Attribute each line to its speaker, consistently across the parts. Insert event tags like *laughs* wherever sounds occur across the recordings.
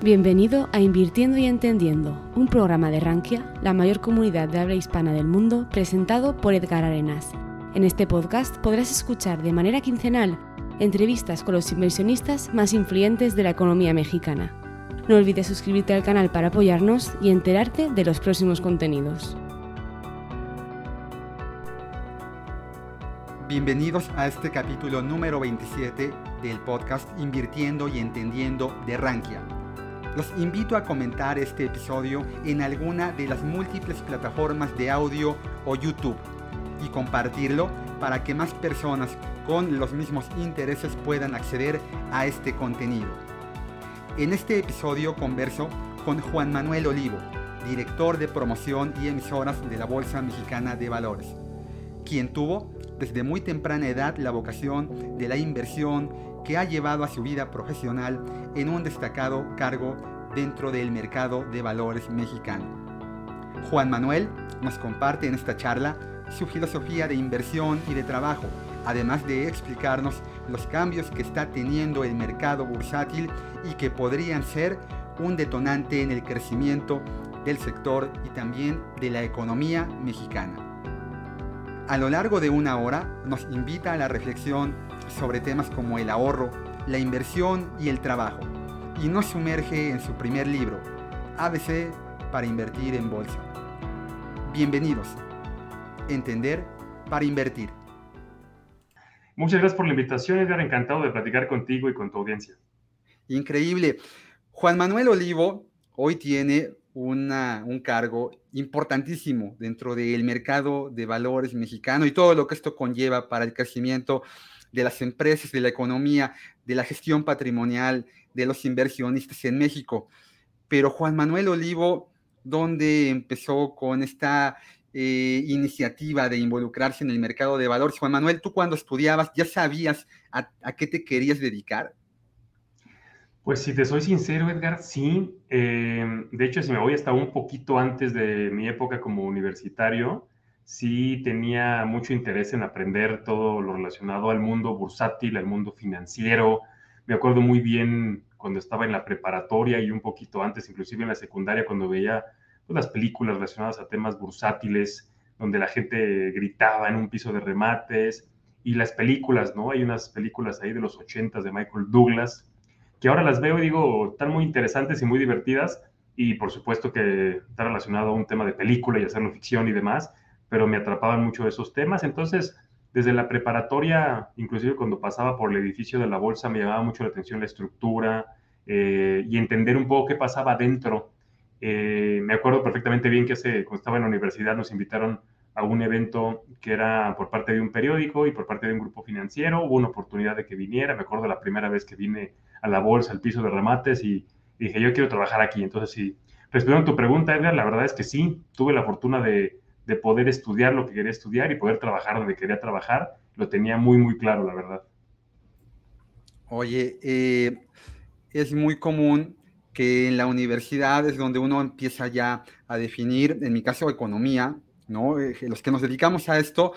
Speaker 1: Bienvenido a Invirtiendo y Entendiendo, un programa de Rankia, la mayor comunidad de habla hispana del mundo, presentado por Edgar Arenas. En este podcast podrás escuchar de manera quincenal entrevistas con los inversionistas más influyentes de la economía mexicana. No olvides suscribirte al canal para apoyarnos y enterarte de los próximos contenidos.
Speaker 2: Bienvenidos a este capítulo número 27 del podcast Invirtiendo y Entendiendo de Rankia los invito a comentar este episodio en alguna de las múltiples plataformas de audio o YouTube y compartirlo para que más personas con los mismos intereses puedan acceder a este contenido. En este episodio converso con Juan Manuel Olivo, director de promoción y emisoras de la Bolsa Mexicana de Valores, quien tuvo desde muy temprana edad la vocación de la inversión que ha llevado a su vida profesional en un destacado cargo dentro del mercado de valores mexicano. Juan Manuel nos comparte en esta charla su filosofía de inversión y de trabajo, además de explicarnos los cambios que está teniendo el mercado bursátil y que podrían ser un detonante en el crecimiento del sector y también de la economía mexicana. A lo largo de una hora nos invita a la reflexión sobre temas como el ahorro, la inversión y el trabajo, y nos sumerge en su primer libro, ABC para invertir en bolsa. Bienvenidos. Entender para invertir.
Speaker 3: Muchas gracias por la invitación, Edgar. Encantado de platicar contigo y con tu audiencia.
Speaker 2: Increíble. Juan Manuel Olivo hoy tiene un cargo importantísimo dentro del mercado de valores mexicano y todo lo que esto conlleva para el crecimiento de las empresas, de la economía, de la gestión patrimonial, de los inversionistas en México. Pero Juan Manuel Olivo, ¿dónde empezó con esta eh, iniciativa de involucrarse en el mercado de valores? Juan Manuel, tú cuando estudiabas, ¿ya sabías a, qué te querías dedicar?
Speaker 3: Pues si te soy sincero, Edgar, sí. Eh, de hecho, si me voy hasta un poquito antes de mi época como universitario, sí tenía mucho interés en aprender todo lo relacionado al mundo bursátil, al mundo financiero. Me acuerdo muy bien cuando estaba en la preparatoria y un poquito antes, inclusive en la secundaria, cuando veía pues, las películas relacionadas a temas bursátiles, donde la gente gritaba en un piso de remates, y las películas, ¿no? Hay unas películas ahí de los 80 de Michael Douglas, que ahora las veo y digo, están muy interesantes y muy divertidas, y por supuesto que está relacionado a un tema de película y hacerlo ficción y demás, pero me atrapaban mucho esos temas. Entonces, desde la preparatoria, inclusive cuando pasaba por el edificio de la bolsa, me llamaba mucho la atención la estructura eh, y entender un poco qué pasaba dentro. Eh, me acuerdo perfectamente bien que hace, cuando estaba en la universidad nos invitaron a un evento que era por parte de un periódico y por parte de un grupo financiero. Hubo una oportunidad de que viniera. Me acuerdo la primera vez que vine a la bolsa, al piso de remates y dije, yo quiero trabajar aquí. Entonces, sí, respondiendo a tu pregunta, Edgar, la verdad es que sí, tuve la fortuna de, de poder estudiar lo que quería estudiar y poder trabajar donde quería trabajar, lo tenía muy, muy claro, la verdad.
Speaker 2: Oye, eh, es muy común que en la universidad es donde uno empieza ya a definir, en mi caso, economía, ¿no? Eh, los que nos dedicamos a esto,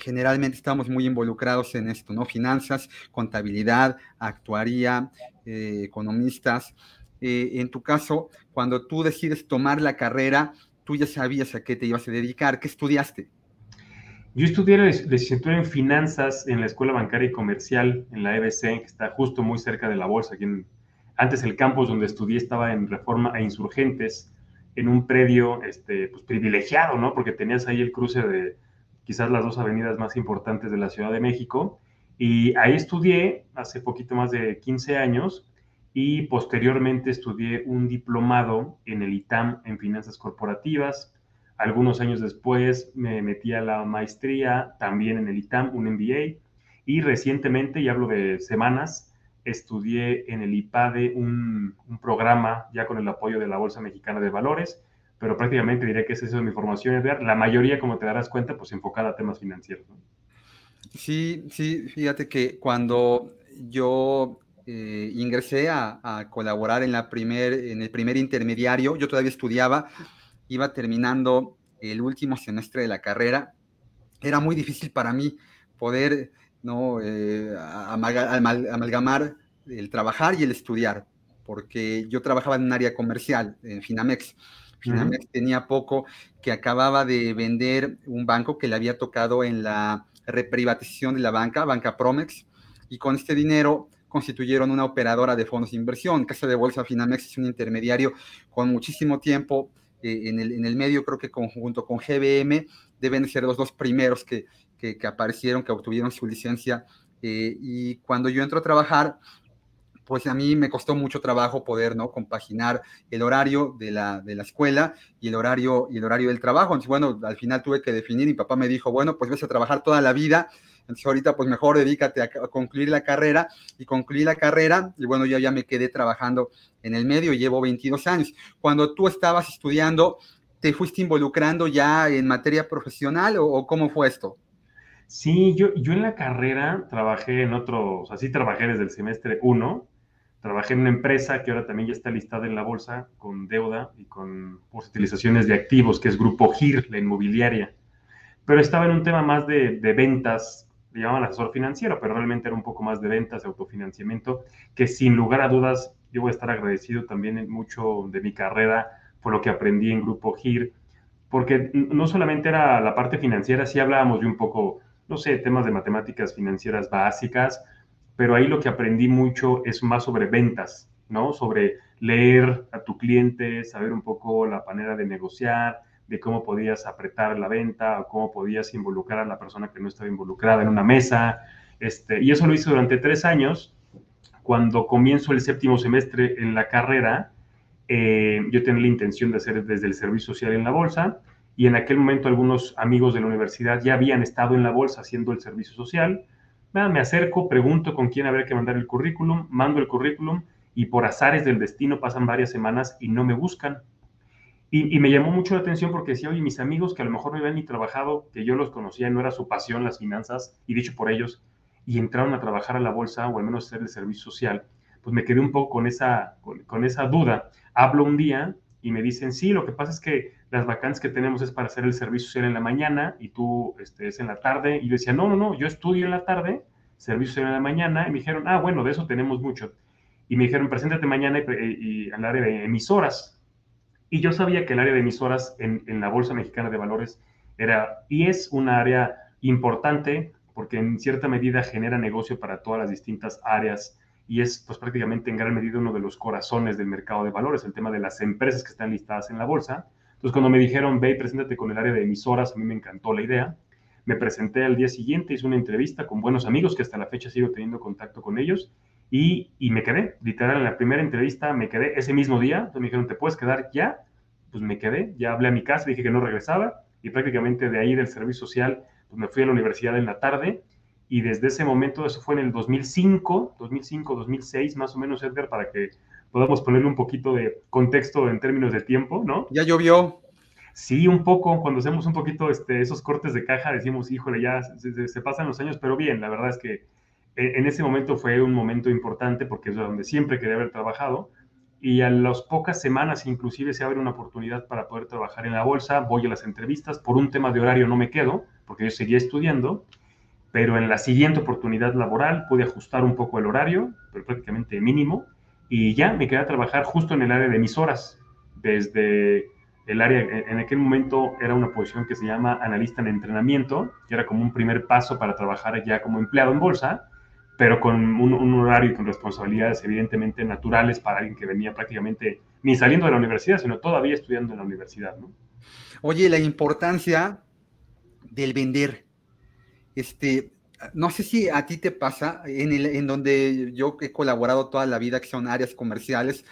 Speaker 2: generalmente estamos muy involucrados en esto, ¿no? Finanzas, contabilidad, actuaría, eh, economistas. en tu caso, cuando tú decides tomar la carrera, tú ya sabías a qué te ibas a dedicar. ¿Qué estudiaste?
Speaker 3: Yo estudié licenciatura en finanzas en la Escuela Bancaria y Comercial en la EBC, que está justo muy cerca de la bolsa. Antes el campus donde estudié estaba en Reforma e Insurgentes, en un predio este, pues, privilegiado, ¿no? Porque tenías ahí el cruce de quizás las dos avenidas más importantes de la Ciudad de México. Y ahí estudié hace poquito más de 15 años y posteriormente estudié un diplomado en el ITAM en finanzas corporativas. Algunos años después me metí a la maestría también en el ITAM, un MBA, y recientemente, y hablo de semanas, estudié en el IPADE un, un, programa ya con el apoyo de la Bolsa Mexicana de Valores, pero prácticamente diré que es mi formación, La mayoría, como te darás cuenta, pues enfocada a temas financieros.
Speaker 2: Sí, sí, fíjate que cuando yo eh, ingresé a, colaborar en, la primer, en el primer intermediario. Yo todavía estudiaba, iba terminando el último semestre de la carrera. Era muy difícil para mí poder ¿no? Eh, amalgamar el trabajar y el estudiar, porque yo trabajaba en un área comercial, en Finamex. Finamex tenía poco que acababa de vender un banco que le había tocado en la reprivatización de la banca, Banca Promex, y con este dinero constituyeron una operadora de fondos de inversión. Casa de Bolsa Finamex es un intermediario con muchísimo tiempo eh, en, el, medio, creo que junto con GBM deben ser los dos primeros que, que, que aparecieron, que obtuvieron su licencia. Eh, y cuando yo entro a trabajar, pues a mí me costó mucho trabajo poder ¿no? compaginar el horario de la, de la escuela y el, horario, y el horario del trabajo. Entonces, bueno, al final tuve que definir, mi papá me dijo, bueno, pues vas a trabajar toda la vida, entonces ahorita pues mejor dedícate a, concluir la carrera y concluí la carrera y bueno, yo ya me quedé trabajando en el medio, llevo 22 años. Cuando tú estabas estudiando, ¿te fuiste involucrando ya en materia profesional o, o cómo fue esto?
Speaker 3: Sí, yo, yo en la carrera trabajé en otros, así trabajé desde el semestre 1, trabajé en una empresa que ahora también ya está listada en la bolsa con deuda y con utilizaciones de activos, que es Grupo GIR, la inmobiliaria. Pero estaba en un tema más de, de ventas, le llamaban asesor financiero, pero realmente era un poco más de ventas, de autofinanciamiento, que sin lugar a dudas yo voy a estar agradecido también en mucho de mi carrera por lo que aprendí en Grupo GIR, porque no solamente era la parte financiera, sí hablábamos de un poco, no sé, temas de matemáticas financieras básicas, pero ahí lo que aprendí mucho es más sobre ventas, ¿no? Sobre leer a tu cliente, saber un poco la manera de negociar, de cómo podías apretar la venta o cómo podías involucrar a la persona que no estaba involucrada en una mesa. Este, y eso lo hice durante tres años. Cuando comienzo el séptimo semestre en la carrera, eh, yo tenía la intención de hacer desde el servicio social en la bolsa y en aquel momento algunos amigos de la universidad ya habían estado en la bolsa haciendo el servicio social. Nada, me acerco, pregunto con quién habría que mandar el currículum, mando el currículum y por azares del destino pasan varias semanas y no me buscan. Y, me llamó mucho la atención porque decía, oye, mis amigos que a lo mejor no habían ni trabajado, que yo los conocía, no era su pasión las finanzas, y dicho por ellos, y entraron a trabajar a la bolsa o al menos hacer el servicio social, pues me quedé un poco con esa, con, esa duda. Hablo un día y me dicen, sí, lo que pasa es que las vacantes que tenemos es para hacer el servicio social en la mañana y tú este, es en la tarde. Y yo decía, no, no, no, yo estudio en la tarde, servicio social en la mañana. Y me dijeron, ah, bueno, de eso tenemos mucho. Y me dijeron, preséntate mañana y, y hablar de emisoras. Y yo sabía que el área de emisoras en, en la Bolsa Mexicana de Valores era y es un área importante porque en cierta medida genera negocio para todas las distintas áreas y es pues prácticamente en gran medida uno de los corazones del mercado de valores, el tema de las empresas que están listadas en la bolsa. Entonces cuando me dijeron, ve y preséntate con el área de emisoras, a mí me encantó la idea. Me presenté al día siguiente, hice una entrevista con buenos amigos que hasta la fecha sigo teniendo contacto con ellos y, y, me quedé, literal, en la primera entrevista me quedé ese mismo día. Entonces me dijeron, ¿te puedes quedar ya? Pues me quedé, ya hablé a mi casa, dije que no regresaba y prácticamente de ahí del servicio social, pues me fui a la universidad en la tarde y desde ese momento, eso fue en el 2005, 2005, 2006 más o menos, Edgar, para que podamos ponerle un poquito de contexto en términos de tiempo, ¿no?
Speaker 2: Ya llovió.
Speaker 3: Sí, un poco, cuando hacemos un poquito este, esos cortes de caja, decimos, híjole, ya se, se pasan los años, pero bien, la verdad es que e, en ese momento fue un momento importante porque es donde siempre quería haber trabajado y a las pocas semanas inclusive se abre una oportunidad para poder trabajar en la bolsa, voy a las entrevistas, por un tema de horario no me quedo porque yo seguía estudiando, pero en la siguiente oportunidad laboral pude ajustar un poco el horario, pero prácticamente mínimo, y ya me quedé a trabajar justo en el área de emisoras, desde el área, en aquel momento era una posición que se llama analista en entrenamiento, que era como un primer paso para trabajar ya como empleado en bolsa, pero con un, horario y con responsabilidades evidentemente naturales para alguien que venía prácticamente ni saliendo de la universidad, sino todavía estudiando en la universidad, ¿no?
Speaker 2: Oye, la importancia del vender. Este, no sé si a ti te pasa, en, el, en donde yo he colaborado toda la vida, que son áreas comerciales,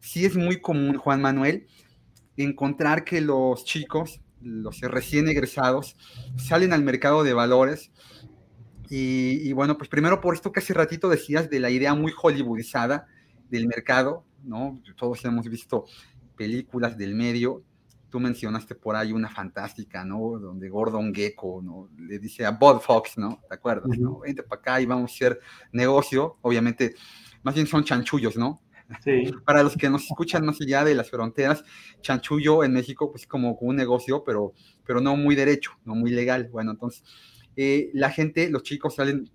Speaker 2: sí es muy común, Juan Manuel, encontrar que los chicos, los recién egresados, salen al mercado de valores y, bueno, pues primero por esto que hace ratito decías de la idea muy hollywoodizada del mercado, ¿no? Todos hemos visto películas del medio. Tú mencionaste por ahí una fantástica, ¿no? Donde Gordon Gecko, ¿no? Le dice a Bob Fox, ¿no? ¿Te acuerdas, no? Vente para acá y vamos a hacer negocio. Obviamente, más bien son chanchullos, ¿no? Sí. *laughs* Para los que nos escuchan más allá de las fronteras, chanchullo en México, pues como un negocio, pero, pero no muy derecho, no muy legal. Bueno, entonces, eh, la gente, los chicos salen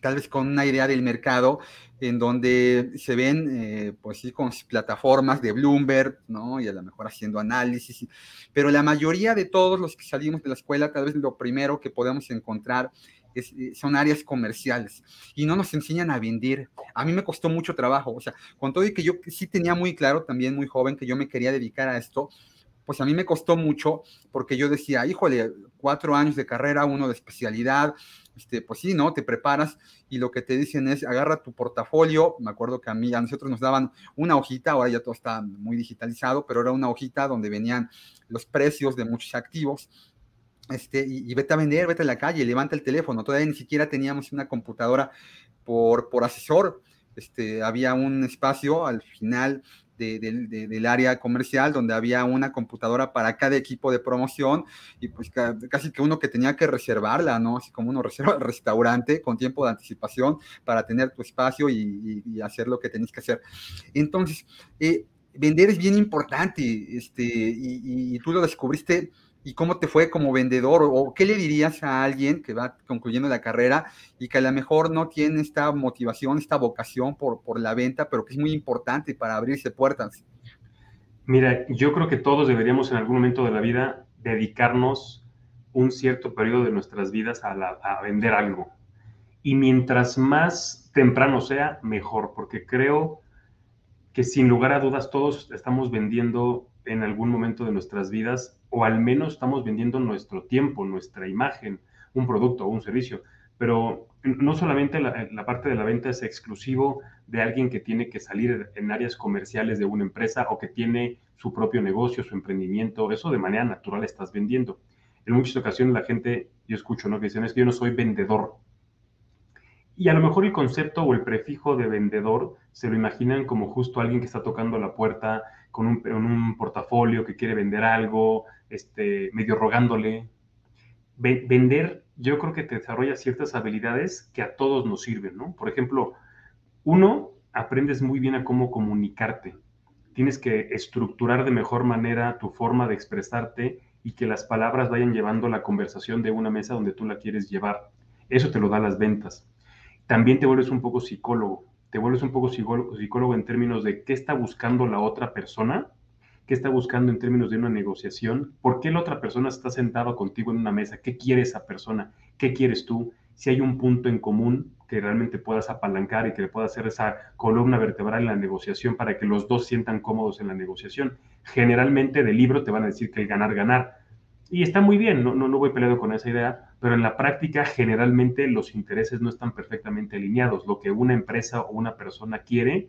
Speaker 2: tal vez con una idea del mercado en donde se ven, eh, pues sí, con plataformas de Bloomberg, ¿no? Y a lo mejor haciendo análisis, pero la mayoría de todos los que salimos de la escuela, tal vez lo primero que podemos encontrar eh, son áreas comerciales y no nos enseñan a vender. A mí me costó mucho trabajo, o sea, con todo y que yo sí tenía muy claro, también muy joven, que yo me quería dedicar a esto, pues a mí me costó mucho porque yo decía, híjole, cuatro años de carrera, uno de especialidad, este, pues sí, ¿no? Te preparas y lo que te dicen es, agarra tu portafolio, me acuerdo que a mí, a nosotros nos daban una hojita, ahora ya todo está muy digitalizado, pero era una hojita donde venían los precios de muchos activos, este, y, vete a vender, vete a la calle, levanta el teléfono. Todavía ni siquiera teníamos una computadora por, por asesor. Este, había un espacio al final del área comercial donde había una computadora para cada equipo de promoción y pues casi que uno que tenía que reservarla, ¿no? Así como uno *laughs* reserva el restaurante con tiempo de anticipación para tener tu espacio y, hacer lo que tenéis que hacer. Entonces, eh, vender es bien importante este, y, y tú lo descubriste y cómo te fue como vendedor o qué le dirías a alguien que va concluyendo la carrera y que a lo mejor no tiene esta motivación, esta vocación por, por la venta, pero que es muy importante para abrirse puertas.
Speaker 3: Mira, yo creo que todos deberíamos en algún momento de la vida dedicarnos un cierto periodo de nuestras vidas a, a vender algo. Y mientras más temprano sea, mejor, porque creo que sin lugar a dudas todos estamos vendiendo en algún momento de nuestras vidas o al menos estamos vendiendo nuestro tiempo, nuestra imagen, un producto o un servicio. Pero no solamente la, parte de la venta es exclusivo de alguien que tiene que salir en áreas comerciales de una empresa o que tiene su propio negocio, su emprendimiento, eso de manera natural estás vendiendo. En muchas ocasiones la gente, yo escucho, ¿no? Que dicen, es que yo no soy vendedor. Y a lo mejor el concepto o el prefijo de vendedor se lo imaginan como justo alguien que está tocando la puerta con un, portafolio que quiere vender algo, este, medio rogándole. vender, yo creo que te desarrolla ciertas habilidades que a todos nos sirven, ¿no? Por ejemplo, uno, aprendes muy bien a cómo comunicarte. Tienes que estructurar de mejor manera tu forma de expresarte y que las palabras vayan llevando la conversación de una mesa donde tú la quieres llevar. Eso te lo da las ventas. También te vuelves un poco psicólogo te vuelves un poco psicólogo, en términos de qué está buscando la otra persona, qué está buscando en términos de una negociación, por qué la otra persona está sentada contigo en una mesa, qué quiere esa persona, qué quieres tú, si hay un punto en común que realmente puedas apalancar y que le pueda hacer esa columna vertebral en la negociación para que los dos sientan cómodos en la negociación. Generalmente de libro te van a decir que el ganar, ganar. Y está muy bien, no, no, no voy peleado con esa idea, pero en la práctica generalmente los intereses no están perfectamente alineados. Lo que una empresa o una persona quiere,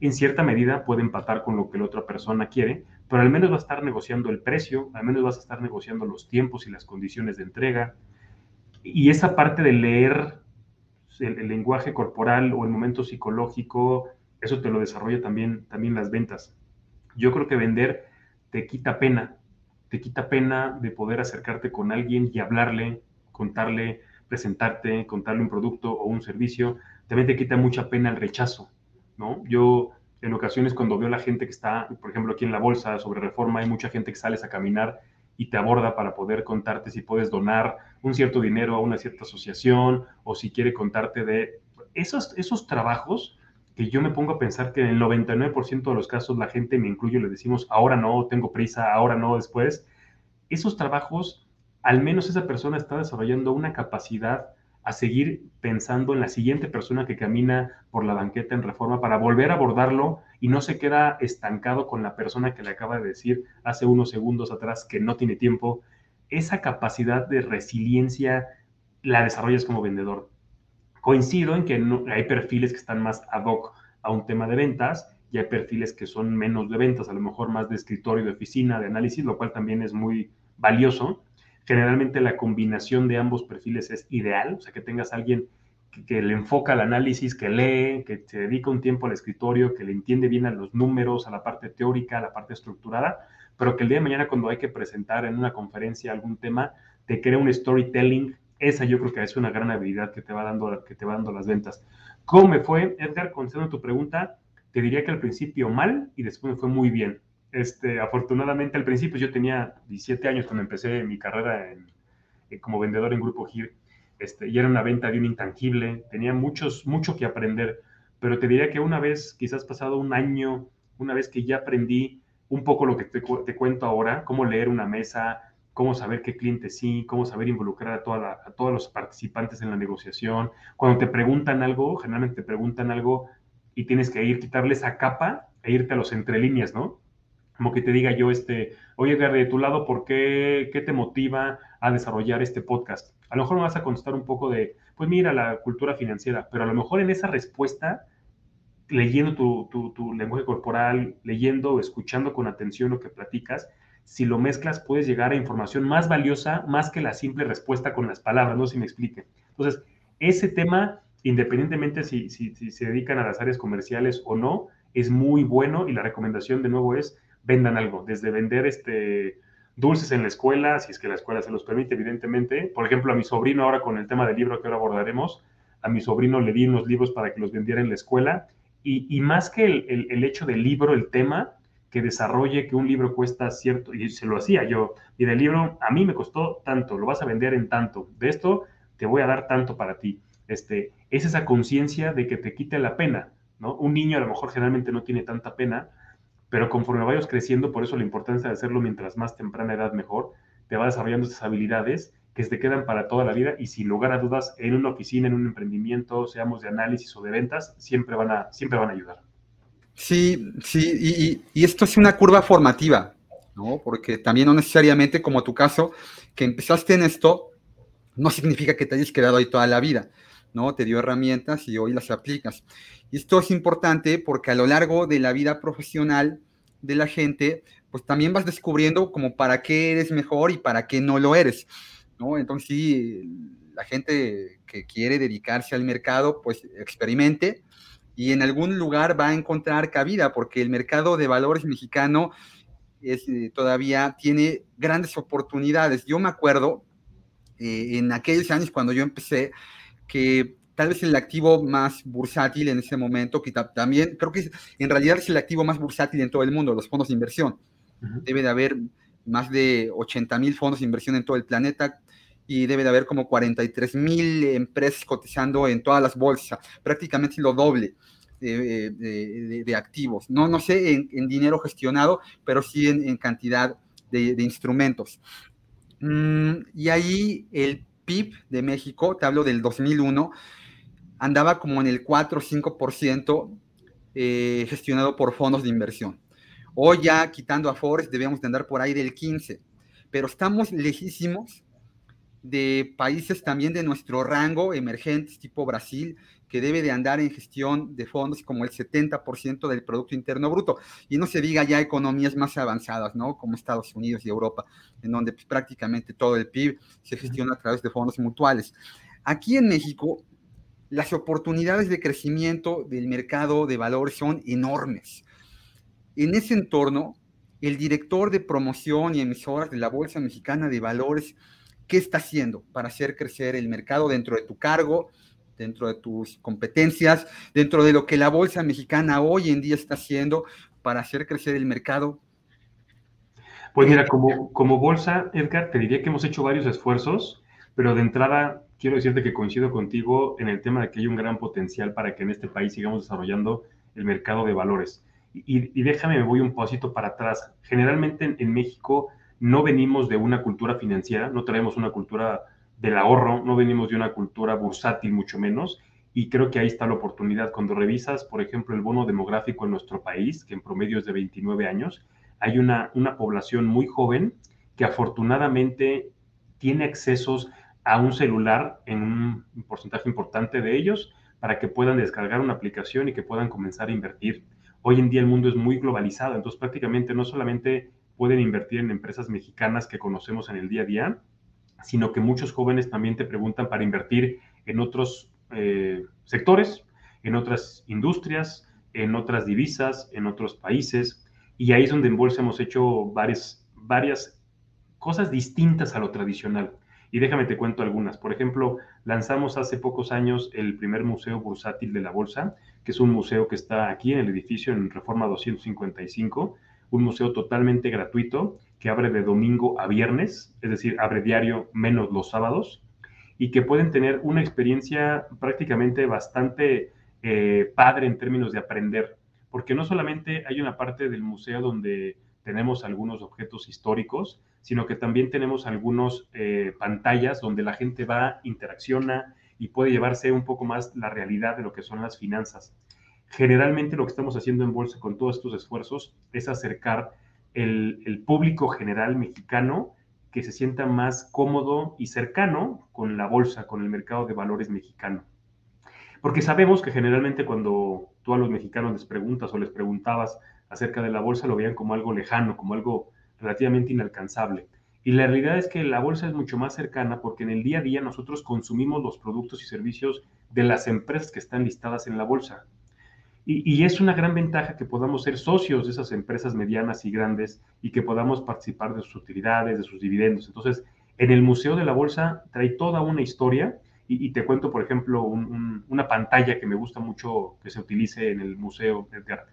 Speaker 3: en cierta medida puede empatar con lo que la otra persona quiere, pero al menos va a estar negociando el precio, al menos vas a estar negociando los tiempos y las condiciones de entrega. Y esa parte de leer el, lenguaje corporal o el momento psicológico, eso te lo desarrolla también, también las ventas. Yo creo que vender te quita pena, te quita pena de poder acercarte con alguien y hablarle, contarle, presentarte, contarle un producto o un servicio, también te quita mucha pena el rechazo, ¿no? Yo en ocasiones cuando veo a la gente que está, por ejemplo, aquí en la bolsa sobre reforma, hay mucha gente que sales a caminar y te aborda para poder contarte si puedes donar un cierto dinero a una cierta asociación o si quiere contarte de esos, esos trabajos que yo me pongo a pensar que en el 99% de los casos la gente, me incluyo, le decimos, ahora no, tengo prisa, ahora no, después. Esos trabajos al menos esa persona está desarrollando una capacidad a seguir pensando en la siguiente persona que camina por la banqueta en reforma para volver a abordarlo y no se queda estancado con la persona que le acaba de decir hace unos segundos atrás que no tiene tiempo. Esa capacidad de resiliencia la desarrollas como vendedor. Coincido en que hay perfiles que están más ad hoc a un tema de ventas y hay perfiles que son menos de ventas, a lo mejor más de escritorio, de oficina, de análisis, lo cual también es muy valioso Generalmente la combinación de ambos perfiles es ideal, o sea, que tengas alguien que, le enfoca al análisis, que lee, que se dedica un tiempo al escritorio, que le entiende bien a los números, a la parte teórica, a la parte estructurada, pero que el día de mañana cuando hay que presentar en una conferencia algún tema, te crea un storytelling. Esa yo creo que es una gran habilidad que te va dando, que te va dando las ventas. ¿Cómo me fue, Edgar? Contestando tu pregunta, te diría que al principio mal y después me fue muy bien. Este, afortunadamente al principio yo tenía 17 años cuando empecé mi carrera como vendedor en Grupo GIR este, y era una venta de un intangible, tenía muchos, mucho que aprender, pero te diría que una vez, quizás pasado un año, una vez que ya aprendí un poco lo que te cuento ahora, cómo leer una mesa, cómo saber qué cliente sí, cómo saber involucrar a, toda a todos los participantes en la negociación. Cuando te preguntan algo, generalmente te preguntan algo y tienes que ir, quitarle esa capa e irte a los entre líneas, ¿no? Como que te diga yo, este, oye, Edgar, de tu lado, ¿por qué, qué te motiva a desarrollar este podcast? A lo mejor me vas a contestar un poco de, pues mira, la cultura financiera, pero a lo mejor en esa respuesta leyendo tu, tu, lenguaje corporal, leyendo, escuchando con atención lo que platicas, si lo mezclas puedes llegar a información más valiosa, más que la simple respuesta con las palabras, no si me explique. Entonces, ese tema, independientemente si, si, se dedican a las áreas comerciales o no, es muy bueno y la recomendación de nuevo es vendan algo, desde vender este dulces en la escuela, si es que la escuela se los permite, evidentemente. Por ejemplo, a mi sobrino ahora con el tema del libro que ahora abordaremos, a mi sobrino le di unos libros para que los vendiera en la escuela y, más que el, hecho del libro, el tema, que desarrolle que un libro cuesta cierto, y se lo hacía yo, y del libro a mí me costó tanto, lo vas a vender en tanto, de esto te voy a dar tanto para ti. Este, es esa conciencia de que te quite la pena, ¿no? Un niño a lo mejor generalmente no tiene tanta pena, pero conforme vayas creciendo, por eso la importancia de hacerlo mientras más temprana edad mejor, te va desarrollando esas habilidades que te quedan para toda la vida y sin lugar a dudas en una oficina, en un emprendimiento, seamos de análisis o de ventas, siempre van a, siempre van a ayudar.
Speaker 2: Sí, sí, y, esto es una curva formativa, ¿no? Porque también no necesariamente como tu caso, que empezaste en esto, no significa que te hayas quedado ahí toda la vida, ¿no? Te dio herramientas y hoy las aplicas. Y esto es importante porque a lo largo de la vida profesional de la gente, pues también vas descubriendo como para qué eres mejor y para qué no lo eres. Entonces, sí, la gente que quiere dedicarse al mercado, pues experimente y en algún lugar va a encontrar cabida, porque el mercado de valores mexicano es, eh, todavía tiene grandes oportunidades. Yo me acuerdo eh, en aquellos años cuando yo empecé que tal vez el activo más bursátil en ese momento, que también creo que en realidad es el activo más bursátil en todo el mundo, los fondos de inversión. Debe de haber más de 80 mil fondos de inversión en todo el planeta y debe de haber como 43 mil empresas cotizando en todas las bolsas, prácticamente lo doble. De, activos, no, no sé en, dinero gestionado, pero sí en, cantidad de, instrumentos. Mm, y ahí el PIB de México, te hablo del 2001, andaba como en el 4 o 5% eh, gestionado por fondos de inversión. Hoy ya quitando a Forex debemos de andar por ahí del 15, pero estamos lejísimos de países también de nuestro rango emergentes tipo Brasil, que debe de andar en gestión de fondos como el 70% del Producto Interno Bruto. Y no se diga ya economías más avanzadas, ¿no? Como Estados Unidos y Europa, en donde pues, prácticamente todo el PIB se gestiona a través de fondos mutuales. Aquí en México, las oportunidades de crecimiento del mercado de valores son enormes. En ese entorno, el director de promoción y emisoras de la Bolsa Mexicana de Valores ¿Qué está haciendo para hacer crecer el mercado dentro de tu cargo, dentro de tus competencias, dentro de lo que la bolsa mexicana hoy en día está haciendo para hacer crecer el mercado?
Speaker 3: Pues mira, como, como bolsa, Edgar, te diría que hemos hecho varios esfuerzos, pero de entrada quiero decirte que coincido contigo en el tema de que hay un gran potencial para que en este país sigamos desarrollando el mercado de valores. Y, déjame, me voy un poquito para atrás. Generalmente en México no venimos de una cultura financiera, no traemos una cultura del ahorro, no venimos de una cultura bursátil, mucho menos. Y creo que ahí está la oportunidad. Cuando revisas, por ejemplo, el bono demográfico en nuestro país, que en promedio es de 29 años, hay una, una población muy joven que afortunadamente tiene accesos a un celular en un porcentaje importante de ellos para que puedan descargar una aplicación y que puedan comenzar a invertir. Hoy en día el mundo es muy globalizado, entonces prácticamente no solamente pueden invertir en empresas mexicanas que conocemos en el día a día, sino que muchos jóvenes también te preguntan para invertir en otros eh, sectores, en otras industrias, en otras divisas, en otros países. Y ahí es donde en Bolsa hemos hecho varias, varias cosas distintas a lo tradicional. Y déjame te cuento algunas. Por ejemplo, lanzamos hace pocos años el primer museo bursátil de la Bolsa, que es un museo que está aquí en el edificio en Reforma 255 un museo totalmente gratuito que abre de domingo a viernes, es decir, abre diario menos los sábados. y que pueden tener una experiencia prácticamente bastante eh, padre en términos de aprender, porque no solamente hay una parte del museo donde tenemos algunos objetos históricos, sino que también tenemos algunas eh, pantallas donde la gente va, interacciona y puede llevarse un poco más la realidad de lo que son las finanzas. Generalmente lo que estamos haciendo en Bolsa con todos estos esfuerzos es acercar el, público general mexicano que se sienta más cómodo y cercano con la bolsa, con el mercado de valores mexicano. Porque sabemos que generalmente cuando tú a los mexicanos les preguntas o les preguntabas acerca de la bolsa, lo veían como algo lejano, como algo relativamente inalcanzable. Y la realidad es que la bolsa es mucho más cercana porque en el día a día nosotros consumimos los productos y servicios de las empresas que están listadas en la bolsa. Y, es una gran ventaja que podamos ser socios de esas empresas medianas y grandes y que podamos participar de sus utilidades, de sus dividendos. Entonces, en el Museo de la Bolsa trae toda una historia y, te cuento, por ejemplo, una pantalla que me gusta mucho que se utilice en el museo, Edgar.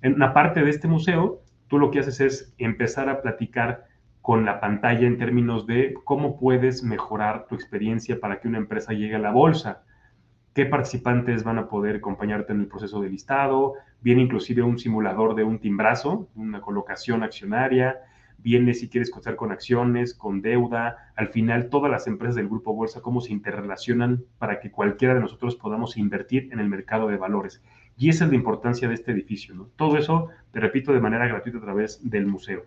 Speaker 3: En una parte de este museo, tú lo que haces es empezar a platicar con la pantalla en términos de cómo puedes mejorar tu experiencia para que una empresa llegue a la bolsa qué participantes van a poder acompañarte en el proceso de listado, viene inclusive un simulador de un timbrazo, una colocación accionaria, viene si quieres contar con acciones, con deuda, al final todas las empresas del grupo Bolsa, cómo se interrelacionan para que cualquiera de nosotros podamos invertir en el mercado de valores. Y esa es la importancia de este edificio. Todo eso, te repito, de manera gratuita a través del museo.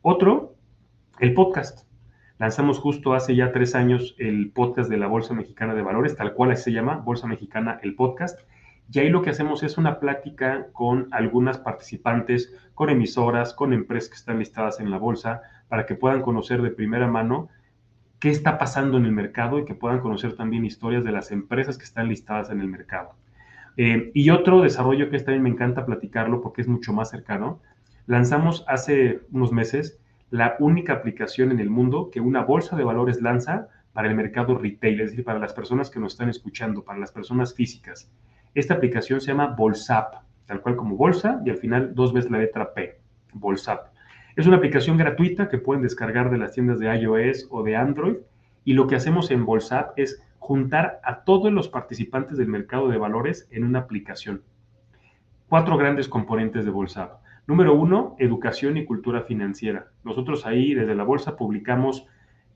Speaker 3: Otro, el podcast. Lanzamos justo hace ya tres años el podcast de la Bolsa Mexicana de Valores, tal cual se llama, Bolsa Mexicana, el podcast. Y ahí lo que hacemos es una plática con algunas participantes, con emisoras, con empresas que están listadas en la bolsa, para que puedan conocer de primera mano qué está pasando en el mercado y que puedan conocer también historias de las empresas que están listadas en el mercado. Eh, y otro desarrollo que también me encanta platicarlo porque es mucho más cercano, lanzamos hace unos meses la única aplicación en el mundo que una bolsa de valores lanza para el mercado retail, es decir, para las personas que nos están escuchando, para las personas físicas. Esta aplicación se llama Bolsap, tal cual como bolsa y al final dos veces la letra P, Bolsap. Es una aplicación gratuita que pueden descargar de las tiendas de iOS o de Android y lo que hacemos en Bolsap es juntar a todos los participantes del mercado de valores en una aplicación. Cuatro grandes componentes de Bolsap. Número uno, educación y cultura financiera. Nosotros ahí desde la bolsa publicamos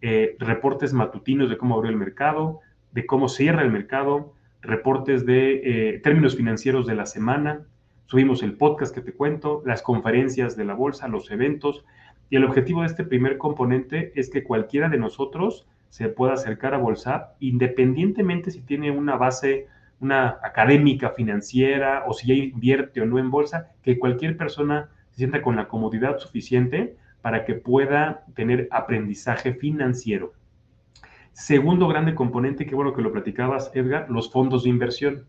Speaker 3: eh, reportes matutinos de cómo abrió el mercado, de cómo cierra el mercado, reportes de eh, términos financieros de la semana, subimos el podcast que te cuento, las conferencias de la bolsa, los eventos, y el objetivo de este primer componente es que cualquiera de nosotros se pueda acercar a Bolsa, independientemente si tiene una base una académica financiera o si ya invierte o no en bolsa, que cualquier persona se sienta con la comodidad suficiente para que pueda tener aprendizaje financiero. Segundo grande componente, que bueno que lo platicabas, Edgar, los fondos de inversión.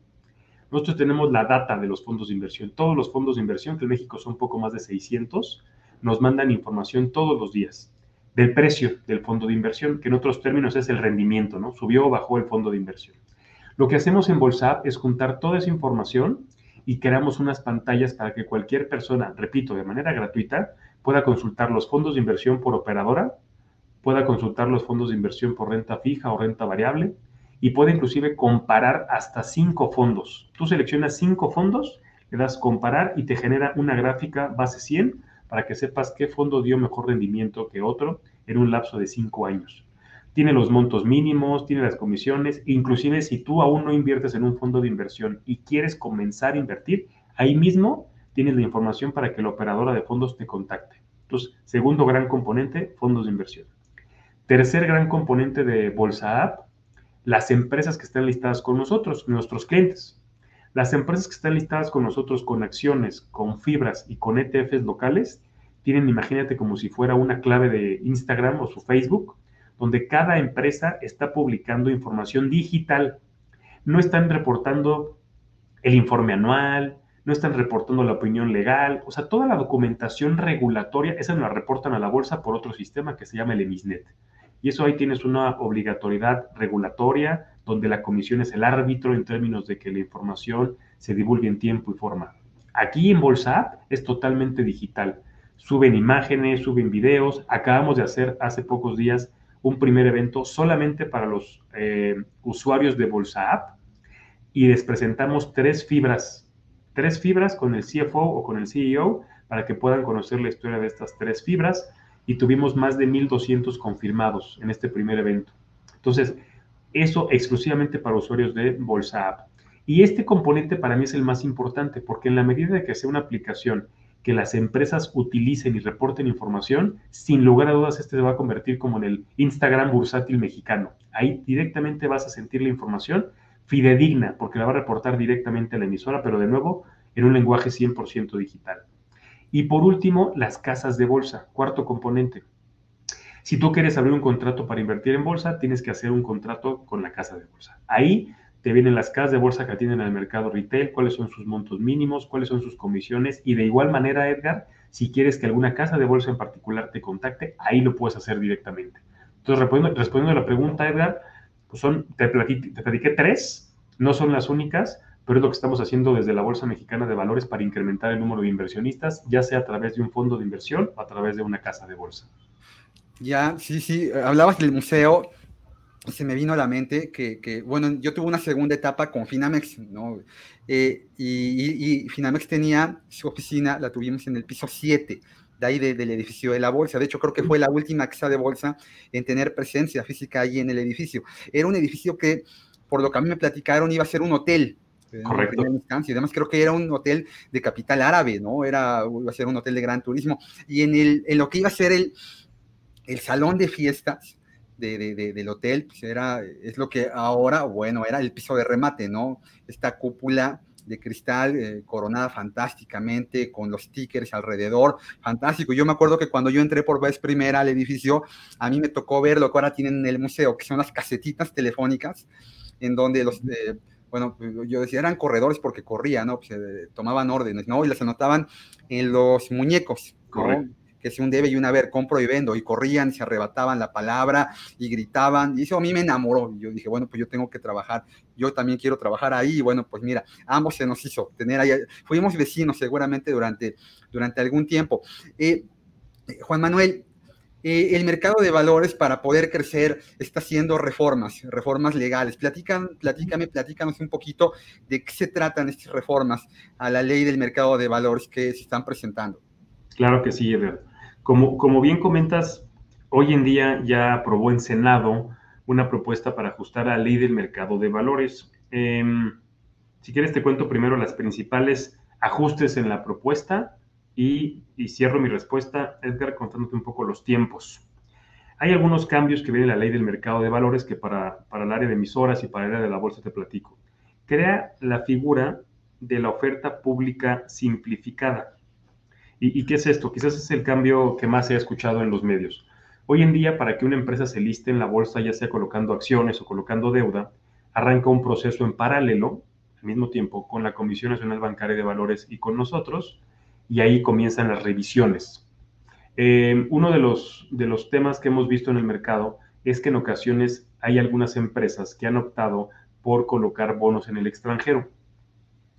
Speaker 3: Nosotros tenemos la data de los fondos de inversión. Todos los fondos de inversión, que en México son poco más de 600, nos mandan información todos los días del precio del fondo de inversión, que en otros términos es el rendimiento, ¿no? Subió o bajó el fondo de inversión. Lo que hacemos en Bolsap es juntar toda esa información y creamos unas pantallas para que cualquier persona, repito, de manera gratuita, pueda consultar los fondos de inversión por operadora, pueda consultar los fondos de inversión por renta fija o renta variable y puede inclusive comparar hasta cinco fondos. Tú seleccionas cinco fondos, le das comparar y te genera una gráfica base 100 para que sepas qué fondo dio mejor rendimiento que otro en un lapso de cinco años tiene los montos mínimos, tiene las comisiones, inclusive si tú aún no inviertes en un fondo de inversión y quieres comenzar a invertir, ahí mismo tienes la información para que la operadora de fondos te contacte. Entonces, segundo gran componente, fondos de inversión. Tercer gran componente de Bolsa App, las empresas que están listadas con nosotros, nuestros clientes. Las empresas que están listadas con nosotros con acciones, con fibras y con ETFs locales, tienen, imagínate, como si fuera una clave de Instagram o su Facebook, donde cada empresa está publicando información digital. No están reportando el informe anual, no están reportando la opinión legal, o sea, toda la documentación regulatoria, esa la reportan a la bolsa por otro sistema que se llama el EMISNET. Y eso ahí tienes una obligatoriedad regulatoria, donde la comisión es el árbitro en términos de que la información se divulgue en tiempo y forma. Aquí en Bolsa es totalmente digital. Suben imágenes, suben videos. Acabamos de hacer hace pocos días un primer evento solamente para los eh, usuarios de Bolsa App y les presentamos tres fibras, tres fibras con el CFO o con el CEO para que puedan conocer la historia de estas tres fibras y tuvimos más de 1.200 confirmados en este primer evento. Entonces, eso exclusivamente para usuarios de Bolsa App. Y este componente para mí es el más importante porque en la medida de que sea una aplicación que las empresas utilicen y reporten información, sin lugar a dudas este se va a convertir como en el Instagram bursátil mexicano. Ahí directamente vas a sentir la información fidedigna porque la va a reportar directamente a la emisora, pero de nuevo en un lenguaje 100% digital. Y por último, las casas de bolsa, cuarto componente. Si tú quieres abrir un contrato para invertir en bolsa, tienes que hacer un contrato con la casa de bolsa. Ahí te vienen las casas de bolsa que atienden al mercado retail, cuáles son sus montos mínimos, cuáles son sus comisiones y de igual manera, Edgar, si quieres que alguna casa de bolsa en particular te contacte, ahí lo puedes hacer directamente. Entonces, respondiendo, a la pregunta, Edgar, pues son, te, platiqué tres, no son las únicas, pero es lo que estamos haciendo desde la Bolsa Mexicana de Valores para incrementar el número de inversionistas, ya sea a través de un fondo de inversión o a través de una casa de bolsa.
Speaker 2: Ya, sí, sí, hablabas del museo se me vino a la mente que, bueno, yo tuve una segunda etapa con Finamex, ¿no? Eh, y, Finamex tenía su oficina, la tuvimos en el piso 7, de ahí del edificio de la bolsa. De hecho, creo que fue la última casa de bolsa en tener presencia física ahí en el edificio. Era un edificio que, por lo que a mí me platicaron, iba a ser un hotel.
Speaker 3: Correcto.
Speaker 2: Y además creo que era un hotel de capital árabe, ¿no? Era, iba a ser un hotel de gran turismo. Y en, el, en lo que iba a ser el, el salón de fiestas de, del hotel, pues era, es lo que ahora, bueno, era el piso de remate, ¿no? Esta cúpula de cristal eh, coronada fantásticamente, con los stickers alrededor, fantástico. Yo me acuerdo que cuando yo entré por vez primera al edificio, a mí me tocó ver lo que ahora tienen en el museo, que son las casetitas telefónicas, en donde los, eh, bueno, yo decía, eran corredores porque corrían, ¿no? Pues, eh, tomaban órdenes, ¿no? Y las anotaban en los muñecos, ¿no? Que si un debe y un haber, compro y vendo, y corrían, y se arrebataban la palabra y gritaban, y eso a mí me enamoró. yo dije, bueno, pues yo tengo que trabajar, yo también quiero trabajar ahí, y bueno, pues mira, ambos se nos hizo tener ahí, fuimos vecinos seguramente durante, durante algún tiempo. Eh, Juan Manuel, eh, el mercado de valores para poder crecer está haciendo reformas, reformas legales. Platican, platícame, platícanos un poquito de qué se tratan estas reformas a la ley del mercado de valores que se están presentando.
Speaker 3: Claro que sí, Edgar. Como, bien comentas, hoy en día ya aprobó en Senado una propuesta para ajustar la ley del mercado de valores. Em, si quieres, te cuento primero las principales ajustes en la propuesta y, cierro mi respuesta, Edgar, contándote un poco los tiempos. Hay algunos cambios que vienen en la ley del mercado de valores que para, para el área de emisoras y para el área de la bolsa te platico. Crea la figura de la oferta pública simplificada. ¿Y, qué es esto? Quizás es el cambio que más se ha escuchado en los medios. Hoy en día, para que una empresa se liste en la bolsa, ya sea colocando acciones o colocando deuda, arranca un proceso en paralelo, al mismo tiempo, con la Comisión Nacional Bancaria de Valores y con nosotros, y ahí comienzan las revisiones. Eh, uno de los, de los temas que hemos visto en el mercado es que en ocasiones hay algunas empresas que han optado por colocar bonos en el extranjero.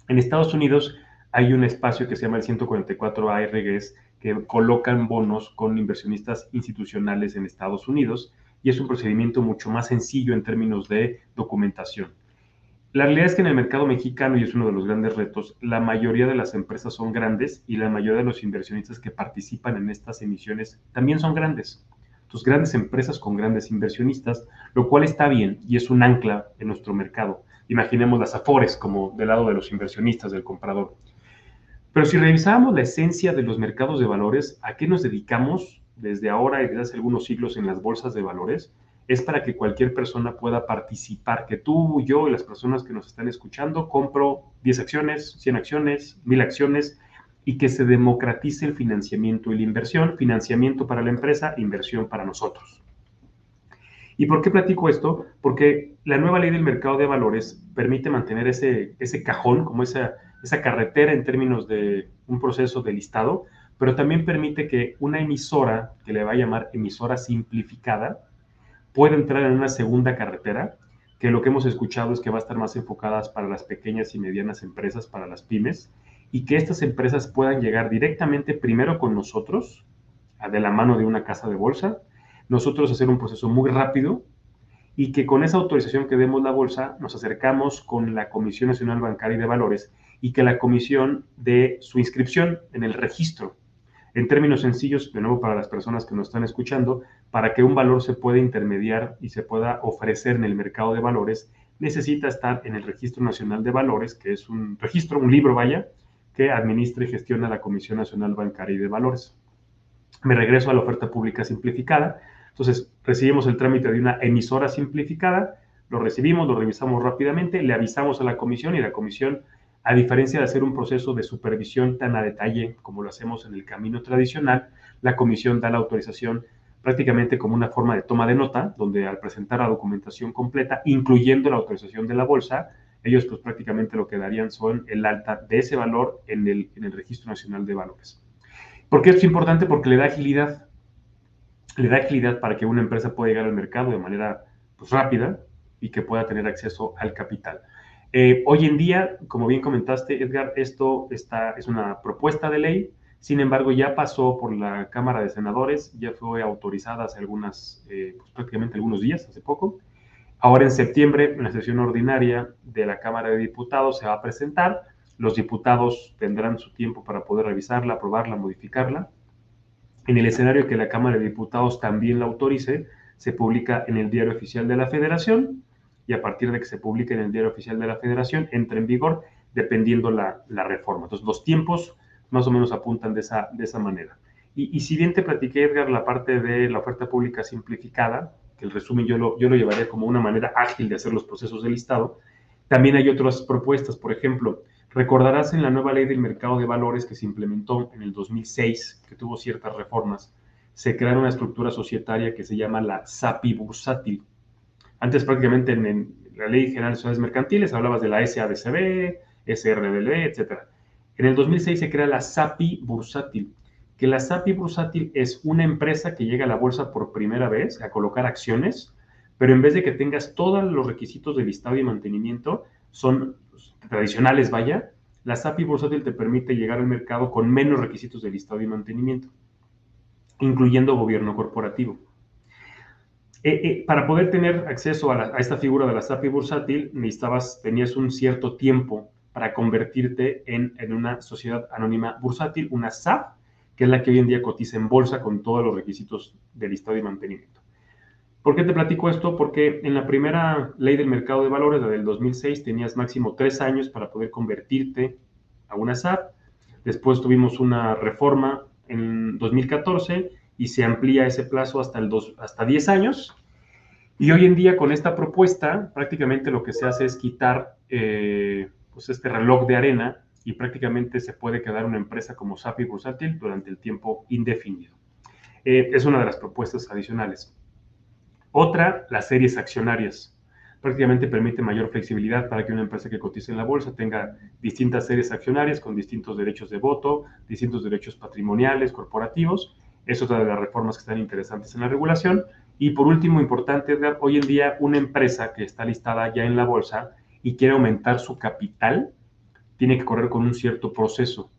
Speaker 3: En Estados Unidos hay un espacio que se llama el 144 ARGs que colocan bonos con inversionistas institucionales en Estados Unidos y es un procedimiento mucho más sencillo en términos de documentación. La realidad es que en el mercado mexicano, y es uno de los grandes retos, la mayoría de las empresas son grandes y la mayoría de los inversionistas que participan en estas emisiones también son grandes. Entonces, grandes empresas con grandes inversionistas, lo cual está bien y es un ancla en nuestro mercado. Imaginemos las afores como del lado de los inversionistas, del comprador. Pero si revisamos la esencia de los mercados de valores, ¿a qué nos dedicamos desde ahora y desde hace algunos siglos en las bolsas de valores? Es para que cualquier persona pueda participar, que tú, yo y las personas que nos están escuchando compro 10 acciones, 100 acciones, 1000 acciones y que se democratice el financiamiento y la inversión, financiamiento para la empresa, inversión para nosotros. ¿Y por qué platico esto? Porque la nueva ley del mercado de valores permite mantener ese, ese cajón, como esa esa carretera en términos de un proceso de listado, pero también permite que una emisora, que le va a llamar emisora simplificada, pueda entrar en una segunda carretera, que lo que hemos escuchado es que va a estar más enfocadas para las pequeñas y medianas empresas, para las pymes, y que estas empresas puedan llegar directamente primero con nosotros, de la mano de una casa de bolsa, nosotros hacer un proceso muy rápido y que con esa autorización que demos la bolsa nos acercamos con la Comisión Nacional Bancaria y de Valores y que la comisión de su inscripción en el registro. En términos sencillos, de nuevo para las personas que nos están escuchando, para que un valor se pueda intermediar y se pueda ofrecer en el mercado de valores, necesita estar en el Registro Nacional de Valores, que es un registro, un libro, vaya, que administra y gestiona la Comisión Nacional Bancaria y de Valores. Me regreso a la oferta pública simplificada. Entonces, recibimos el trámite de una emisora simplificada, lo recibimos, lo revisamos rápidamente, le avisamos a la comisión y la comisión, a diferencia de hacer un proceso de supervisión tan a detalle como lo hacemos en el camino tradicional, la comisión da la autorización prácticamente como una forma de toma de nota, donde al presentar la documentación completa, incluyendo la autorización de la bolsa, ellos pues prácticamente lo que darían son el alta de ese valor en el, en el Registro Nacional de Valores. ¿Por qué esto es importante? Porque le da agilidad le da agilidad para que una empresa pueda llegar al mercado de manera pues, rápida y que pueda tener acceso al capital. Eh, hoy en día, como bien comentaste, Edgar, esto está, es una propuesta de ley, sin embargo, ya pasó por la Cámara de Senadores, ya fue autorizada hace algunas, eh, pues, prácticamente algunos días, hace poco. Ahora en septiembre, en la sesión ordinaria de la Cámara de Diputados, se va a presentar. Los diputados tendrán su tiempo para poder revisarla, aprobarla, modificarla en el escenario que la Cámara de Diputados también la autorice, se publica en el Diario Oficial de la Federación y a partir de que se publique en el Diario Oficial de la Federación entra en vigor dependiendo la, la reforma. Entonces, los tiempos más o menos apuntan de esa, de esa manera. Y, y, si bien te platiqué, Edgar, la parte de la oferta pública simplificada, que el resumen yo lo, yo lo llevaría como una manera ágil de hacer los procesos del Estado, también hay otras propuestas. Por ejemplo, Recordarás en la nueva ley del mercado de valores que se implementó en el 2006, que tuvo ciertas reformas, se creó una estructura societaria que se llama la SAPI bursátil. Antes prácticamente en, la Ley General de Sociedades Mercantiles hablabas de la SABCB, SRDB, etc. En el 2006 se crea la SAPI bursátil, que la SAPI bursátil es una empresa que llega a la bolsa por primera vez a colocar acciones, pero en vez de que tengas todos los requisitos de listado y mantenimiento, son tradicionales, vaya, la SAPI bursátil te permite llegar al mercado con menos requisitos de listado y mantenimiento, incluyendo gobierno corporativo. Eh, eh, para poder tener acceso a, esta figura de la SAPI bursátil, necesitabas, tenías un cierto tiempo para convertirte en, en, una sociedad anónima bursátil, una SAP, que es la que hoy en día cotiza en bolsa con todos los requisitos de listado y mantenimiento. ¿Por qué te platico esto? Porque en la primera ley del mercado de valores, la del 2006, tenías máximo tres años para poder convertirte a una SAP. Después tuvimos una reforma en 2014 y se amplía ese plazo hasta, el dos, hasta 10 años. Y hoy en día con esta propuesta prácticamente lo que se hace es quitar eh, pues este reloj de arena y prácticamente se puede quedar una empresa como SAP y Bursátil durante el tiempo indefinido. Eh, es una de las propuestas adicionales. Otra, las series accionarias. Prácticamente permite mayor flexibilidad para que una empresa que cotice en la bolsa tenga distintas series accionarias con distintos derechos de voto, distintos derechos patrimoniales, corporativos. Es otra de las reformas que están interesantes en la regulación. Y por último, importante, hoy en día una empresa que está listada ya en la bolsa y quiere aumentar su capital, tiene que correr con un cierto proceso.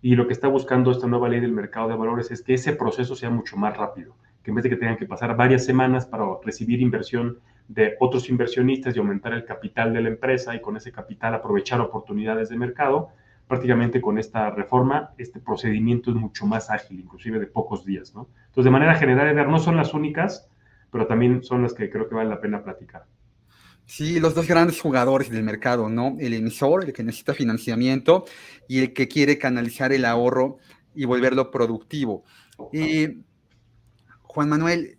Speaker 3: Y lo que está buscando esta nueva ley del mercado de valores es que ese proceso sea mucho más rápido que en vez de que tengan que pasar varias semanas para recibir inversión de otros inversionistas y aumentar el capital de la empresa y con ese capital aprovechar oportunidades de mercado, prácticamente con esta reforma este procedimiento es mucho más ágil, inclusive de pocos días, ¿no? Entonces, de manera general, Edgar, no son las únicas, pero también son las que creo que vale la pena platicar.
Speaker 2: Sí, los dos grandes jugadores del mercado, ¿no? El emisor, el que necesita financiamiento, y el que quiere canalizar el ahorro y volverlo productivo. Y Juan Manuel,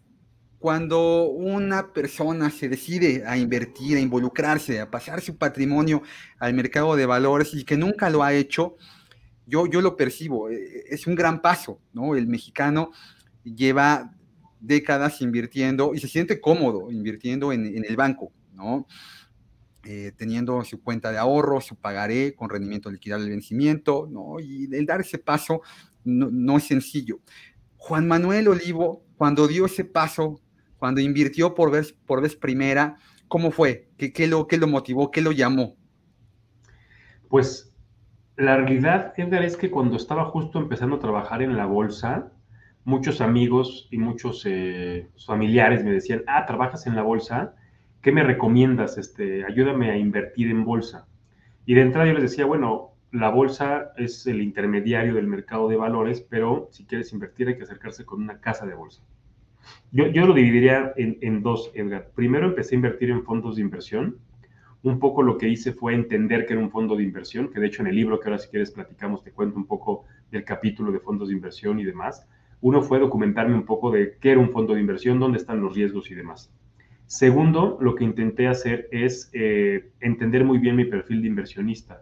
Speaker 2: cuando una persona se decide a invertir, a involucrarse, a pasar su patrimonio al mercado de valores y que nunca lo ha hecho, yo, yo lo percibo, eh, es un gran paso, ¿no? El mexicano lleva décadas invirtiendo y se siente cómodo invirtiendo en, el banco, ¿no? Eh, teniendo su cuenta de ahorro, su pagaré con rendimiento liquidable al vencimiento, ¿no? Y el dar ese paso no, no es sencillo. Juan Manuel Olivo, cuando dio ese paso, cuando invirtió por vez, por vez primera, ¿cómo fue? ¿Qué, qué, lo, ¿Qué lo motivó? ¿Qué lo llamó?
Speaker 3: Pues la realidad, Edgar, es que cuando estaba justo empezando a trabajar en la bolsa, muchos amigos y muchos eh, familiares me decían, ah, trabajas en la bolsa, ¿qué me recomiendas? Este, ayúdame a invertir en bolsa. Y de entrada yo les decía, bueno, la bolsa es el intermediario del mercado de valores, pero si quieres invertir hay que acercarse con una casa de bolsa. Yo, yo lo dividiría en, en, dos, Edgar. Primero empecé a invertir en fondos de inversión. Un poco lo que hice fue entender que era un fondo de inversión, que de hecho en el libro que ahora si quieres platicamos te cuento un poco del capítulo de fondos de inversión y demás. Uno fue documentarme un poco de qué era un fondo de inversión, dónde están los riesgos y demás. Segundo, lo que intenté hacer es eh, entender muy bien mi perfil de inversionista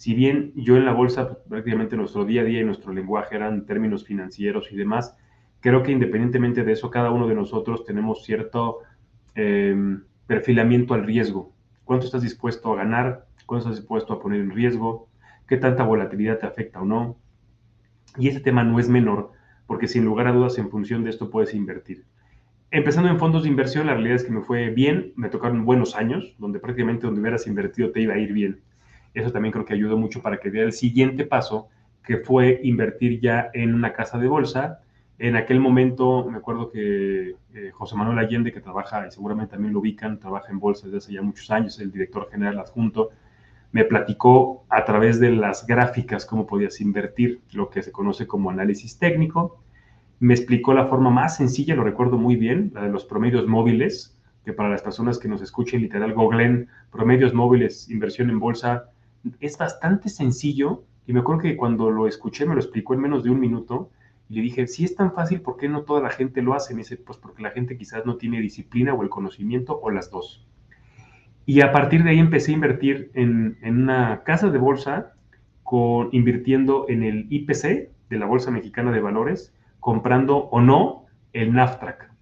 Speaker 3: si bien yo en la bolsa, pues, prácticamente nuestro día a día y nuestro lenguaje eran términos financieros y demás, creo que independientemente de eso, cada uno de nosotros tenemos cierto em, perfilamiento al riesgo. ¿Cuánto estás dispuesto a ganar? ¿Cuánto estás dispuesto a poner en riesgo? ¿Qué tanta volatilidad te afecta o no? Y ese tema no es menor, porque sin lugar a dudas, en función de esto puedes invertir. Empezando en fondos de inversión, la realidad es que me fue bien, me tocaron buenos años, donde prácticamente donde hubieras invertido te iba a ir bien. Eso también creo que ayudó mucho para que diera el siguiente paso, que fue invertir ya en una casa de bolsa. En aquel momento me acuerdo que eh, José Manuel Allende, que trabaja, y seguramente también lo ubican, trabaja en bolsa desde hace ya muchos años, el director general adjunto, me platicó a través de las gráficas cómo podías invertir, lo que se conoce como análisis técnico. Me explicó la forma más sencilla, lo recuerdo muy bien, la de los promedios móviles, que para las personas que nos escuchen literal, googlen promedios móviles, inversión en bolsa, es bastante sencillo y me acuerdo que cuando lo escuché me lo explicó en menos de un minuto y le dije, si es tan fácil, ¿por qué no toda la gente lo hace? Me dice, pues porque la gente quizás no tiene disciplina o el conocimiento o las dos. Y a partir de ahí empecé a invertir en, en una casa de bolsa, con, invirtiendo en el IPC de la Bolsa Mexicana de Valores, comprando o no el NAFTRAC.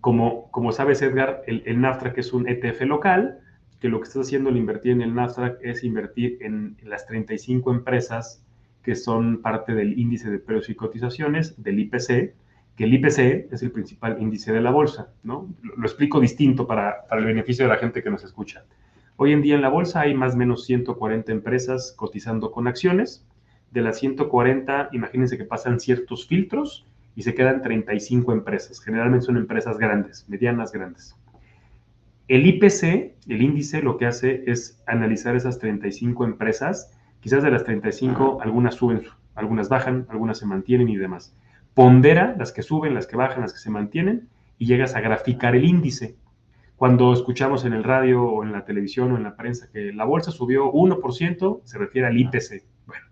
Speaker 3: Como, como sabes, Edgar, el, el NAFTRAC es un ETF local, que lo que estás haciendo al invertir en el Nasdaq es invertir en las 35 empresas que son parte del índice de precios y cotizaciones, del IPC, que el IPC es el principal índice de la bolsa, ¿no? Lo, explico distinto para, para, el beneficio de la gente que nos escucha. Hoy en día en la bolsa hay más o menos 140 empresas cotizando con acciones. De las 140, imagínense que pasan ciertos filtros y se quedan 35 empresas. Generalmente son empresas grandes, medianas grandes. El IPC, el índice, lo que hace es analizar esas 35 empresas. Quizás de las 35, algunas suben, algunas bajan, algunas se mantienen y demás. Pondera las que suben, las que bajan, las que se mantienen y llegas a graficar el índice. Cuando escuchamos en el radio o en la televisión o en la prensa que la bolsa subió 1%, se refiere al IPC. Bueno,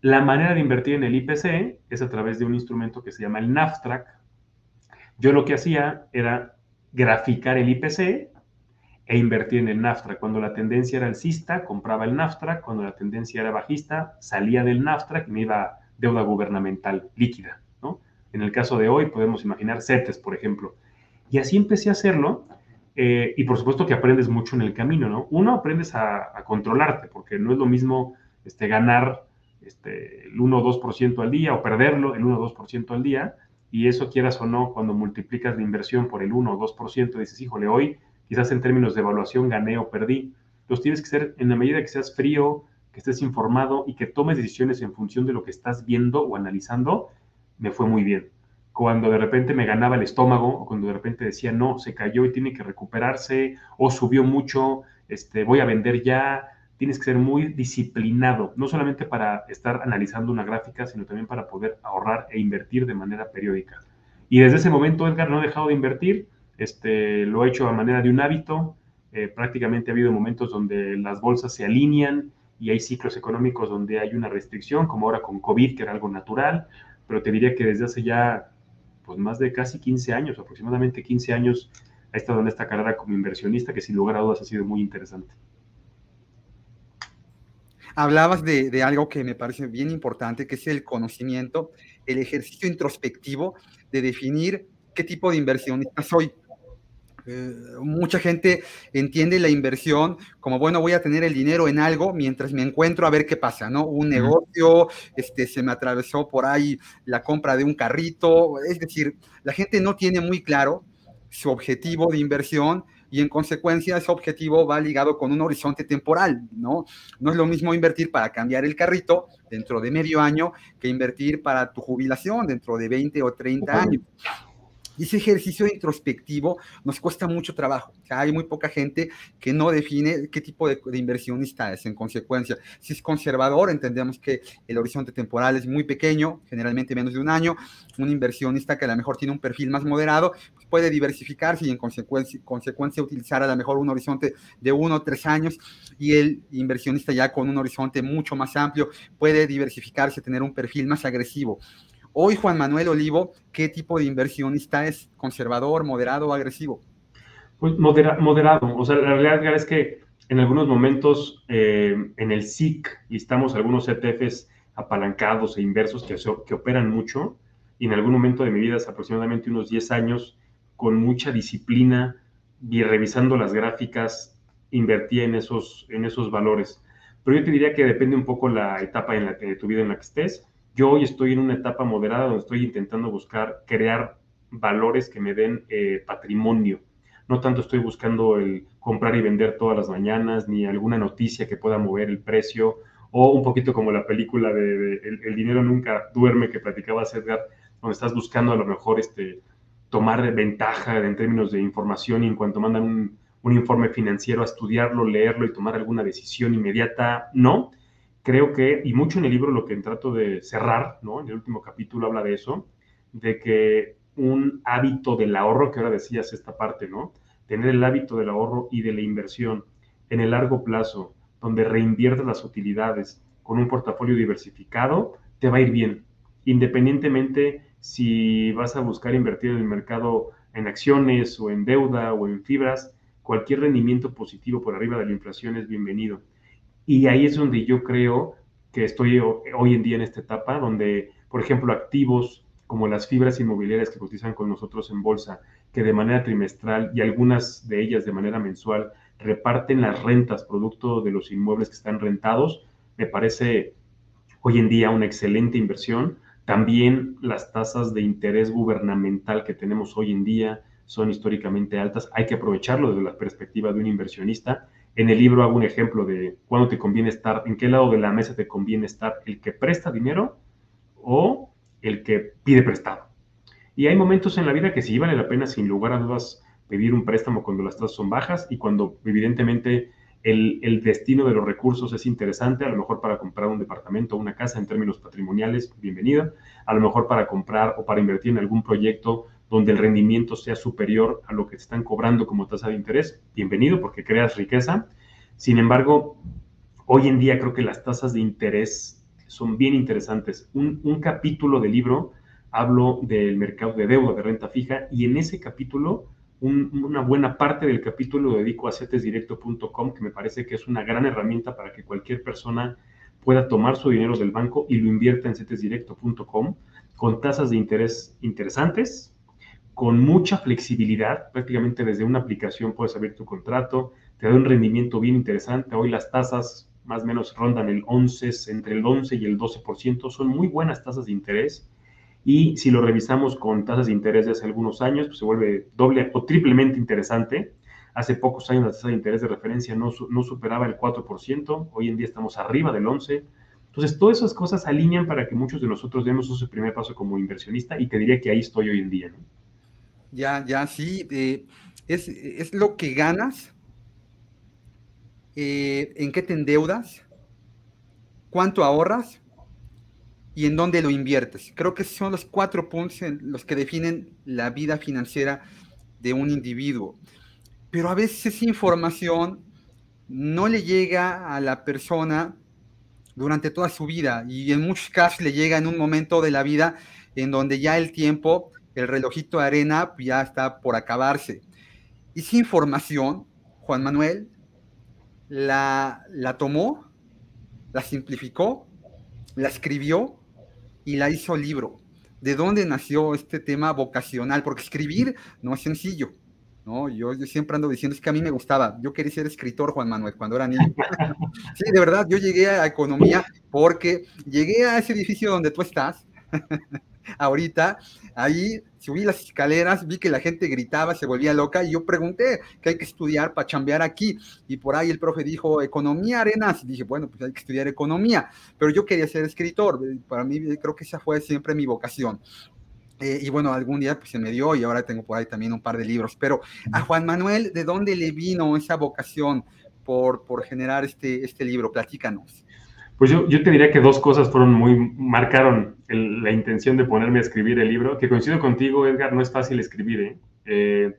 Speaker 3: la manera de invertir en el IPC es a través de un instrumento que se llama el NAFTRAC. Yo lo que hacía era graficar el IPC e invertir en el NAFTRA. Cuando la tendencia era alcista, compraba el NAFTRA. Cuando la tendencia era bajista, salía del NAFTRA y me iba a deuda gubernamental líquida. ¿no? En el caso de hoy podemos imaginar CETES, por ejemplo. Y así empecé a hacerlo. Eh, y por supuesto que aprendes mucho en el camino, ¿no? Uno, aprendes a, controlarte, porque no es lo mismo este, ganar este, el 1 o 2% al día o perderlo el 1 o 2% al día, y eso quieras o no, cuando multiplicas la inversión por el 1 o 2%, dices, híjole, hoy quizás en términos de evaluación gané o perdí. Los tienes que ser en la medida que seas frío, que estés informado y que tomes decisiones en función de lo que estás viendo o analizando, me fue muy bien. Cuando de repente me ganaba el estómago o cuando de repente decía, no, se cayó y tiene que recuperarse o subió mucho, este, voy a vender ya, tienes que ser muy disciplinado, no solamente para estar analizando una gráfica, sino también para poder ahorrar e invertir de manera periódica. Y desde ese momento, Edgar, no he dejado de invertir, este, lo he hecho a manera de un hábito, eh, prácticamente ha habido momentos donde las bolsas se alinean y hay ciclos económicos donde hay una restricción, como ahora con COVID, que era algo natural, pero te diría que desde hace ya pues, más de casi 15 años, aproximadamente 15 años, he estado en esta carrera como inversionista, que sin lugar a dudas ha sido muy interesante
Speaker 2: hablabas de, algo que me parece bien importante, que es el conocimiento, el ejercicio introspectivo de definir qué tipo de inversionista soy. Eh, mucha gente entiende la inversión como, bueno, voy a tener el dinero en algo mientras me encuentro a ver qué pasa, ¿no? Un negocio, este, se me atravesó por ahí la compra de un carrito, es decir, la gente no tiene muy claro su objetivo de inversión y en consecuencia ese objetivo va ligado con un horizonte temporal, ¿no? No es lo mismo invertir para cambiar el carrito dentro de medio año que invertir para tu jubilación dentro de 20 o 30 años. Y ese ejercicio introspectivo nos cuesta mucho trabajo. hay muy poca gente que no define qué tipo de, inversionista es en consecuencia. Si es conservador, entendemos que el horizonte temporal es muy pequeño, generalmente menos de un año. Un inversionista que a lo mejor tiene un perfil más moderado pues puede diversificarse y en consecuencia, consecuencia utilizar a lo mejor un horizonte de uno o tres años. Y el inversionista ya con un horizonte mucho más amplio puede diversificarse, tener un perfil más agresivo. Hoy Juan Manuel Olivo, ¿qué tipo de inversionista es? ¿Conservador, moderado o agresivo?
Speaker 3: Pues moderado. O sea, la realidad es que en algunos momentos eh, en el SIC estamos algunos ETFs apalancados e inversos que, que operan mucho y en algún momento de mi vida, hace aproximadamente unos 10 años, con mucha disciplina y revisando las gráficas, invertía en esos, en esos valores. Pero yo te diría que depende un poco la etapa en la que, de tu vida en la que estés yo hoy estoy en una etapa moderada donde estoy intentando buscar crear valores que me den eh, patrimonio. No tanto estoy buscando el comprar y vender todas las mañanas, ni alguna noticia que pueda mover el precio, o un poquito como la película de, el, dinero nunca duerme que platicaba Edgar, donde estás buscando a lo mejor este, tomar ventaja en términos de información y en cuanto mandan un, un informe financiero a estudiarlo, leerlo y tomar alguna decisión inmediata, no creo que, y mucho en el libro lo que trato de cerrar, ¿no? En el último capítulo habla de eso, de que un hábito del ahorro, que ahora decías esta parte, ¿no? Tener el hábito del ahorro y de la inversión en el largo plazo, donde reinviertes las utilidades con un portafolio diversificado, te va a ir bien, independientemente si vas a buscar invertir en el mercado en acciones o en deuda o en fibras, cualquier rendimiento positivo por arriba de la inflación es bienvenido. Y ahí es donde yo creo que estoy hoy en día en esta etapa, donde, por ejemplo, activos como las fibras inmobiliarias que cotizan con nosotros en bolsa, que de manera trimestral y algunas de ellas de manera mensual reparten las rentas producto de los inmuebles que están rentados, me parece hoy en día una excelente inversión. También las tasas de interés gubernamental que tenemos hoy en día son históricamente altas. Hay que aprovecharlo desde la perspectiva de un inversionista en el libro hago un ejemplo de cuándo te conviene estar, en qué lado de la mesa te conviene estar, el que presta dinero o el que pide prestado. Y hay momentos en la vida que sí vale la pena, sin lugar a dudas, pedir un préstamo cuando las tasas son bajas y cuando evidentemente el, el, destino de los recursos es interesante, a lo mejor para comprar un departamento o una casa en términos patrimoniales, bienvenida, a lo mejor para comprar o para invertir en algún proyecto donde el rendimiento sea superior a lo que te están cobrando como tasa de interés, bienvenido porque creas riqueza. Sin embargo, hoy en día creo que las tasas de interés son bien interesantes. Un, capítulo del libro hablo del mercado de deuda de renta fija y en ese capítulo una buena parte del capítulo lo dedico a cetesdirecto.com, que me parece que es una gran herramienta para que cualquier persona pueda tomar su dinero del banco y lo invierta en cetesdirecto.com con tasas de interés interesantes, con mucha flexibilidad, prácticamente desde una aplicación puedes abrir tu contrato, te da un rendimiento bien interesante. Hoy las tasas más o menos rondan el 11, entre el 11 y el 12%, son muy buenas tasas de interés. Y si lo revisamos con tasas de interés de hace algunos años, pues se vuelve doble o triplemente interesante. Hace pocos años la tasa de interés de referencia no, no superaba el 4%, hoy en día estamos arriba del 11%. Entonces, todas esas cosas alinean para que muchos de nosotros demos ese primer paso como inversionista y te diría que ahí estoy hoy en día. ¿no?
Speaker 2: Ya, ya, sí. Eh, es, lo que ganas, eh, en qué te endeudas, cuánto ahorras y en dónde lo inviertes. Creo que son los cuatro puntos en los que definen la vida financiera de un individuo. Pero a veces esa información no le llega a la persona durante toda su vida y en muchos casos le llega en un momento de la vida en donde ya el tiempo el relojito de arena ya está por acabarse. Y esa información, Juan Manuel la, la tomó, la simplificó, la escribió y la hizo libro. ¿De dónde nació este tema vocacional? Porque escribir no es sencillo. ¿no? Yo, yo, siempre ando diciendo, es que a mí me gustaba, yo quería ser escritor, Juan Manuel, cuando era niño. *laughs* sí, de verdad, yo llegué a economía porque llegué a ese edificio donde tú estás ahorita, ahí subí las escaleras, vi que la gente gritaba, se volvía loca y yo pregunté qué hay que estudiar para chambear aquí. Y por ahí el profe dijo, economía, Arenas. Y dije, bueno, pues hay que estudiar economía. Pero yo quería ser escritor. Para mí creo que esa fue siempre mi vocación. Eh, y bueno, algún día pues, se me dio y ahora tengo por ahí también un par de libros. Pero a Juan Manuel, ¿de dónde le vino esa vocación por, por generar este, este libro? Platícanos.
Speaker 3: Pues yo, yo te diría que dos cosas fueron muy, marcaron la intención de ponerme a escribir el libro, que coincido contigo, Edgar, no es fácil escribir, ¿eh? Eh,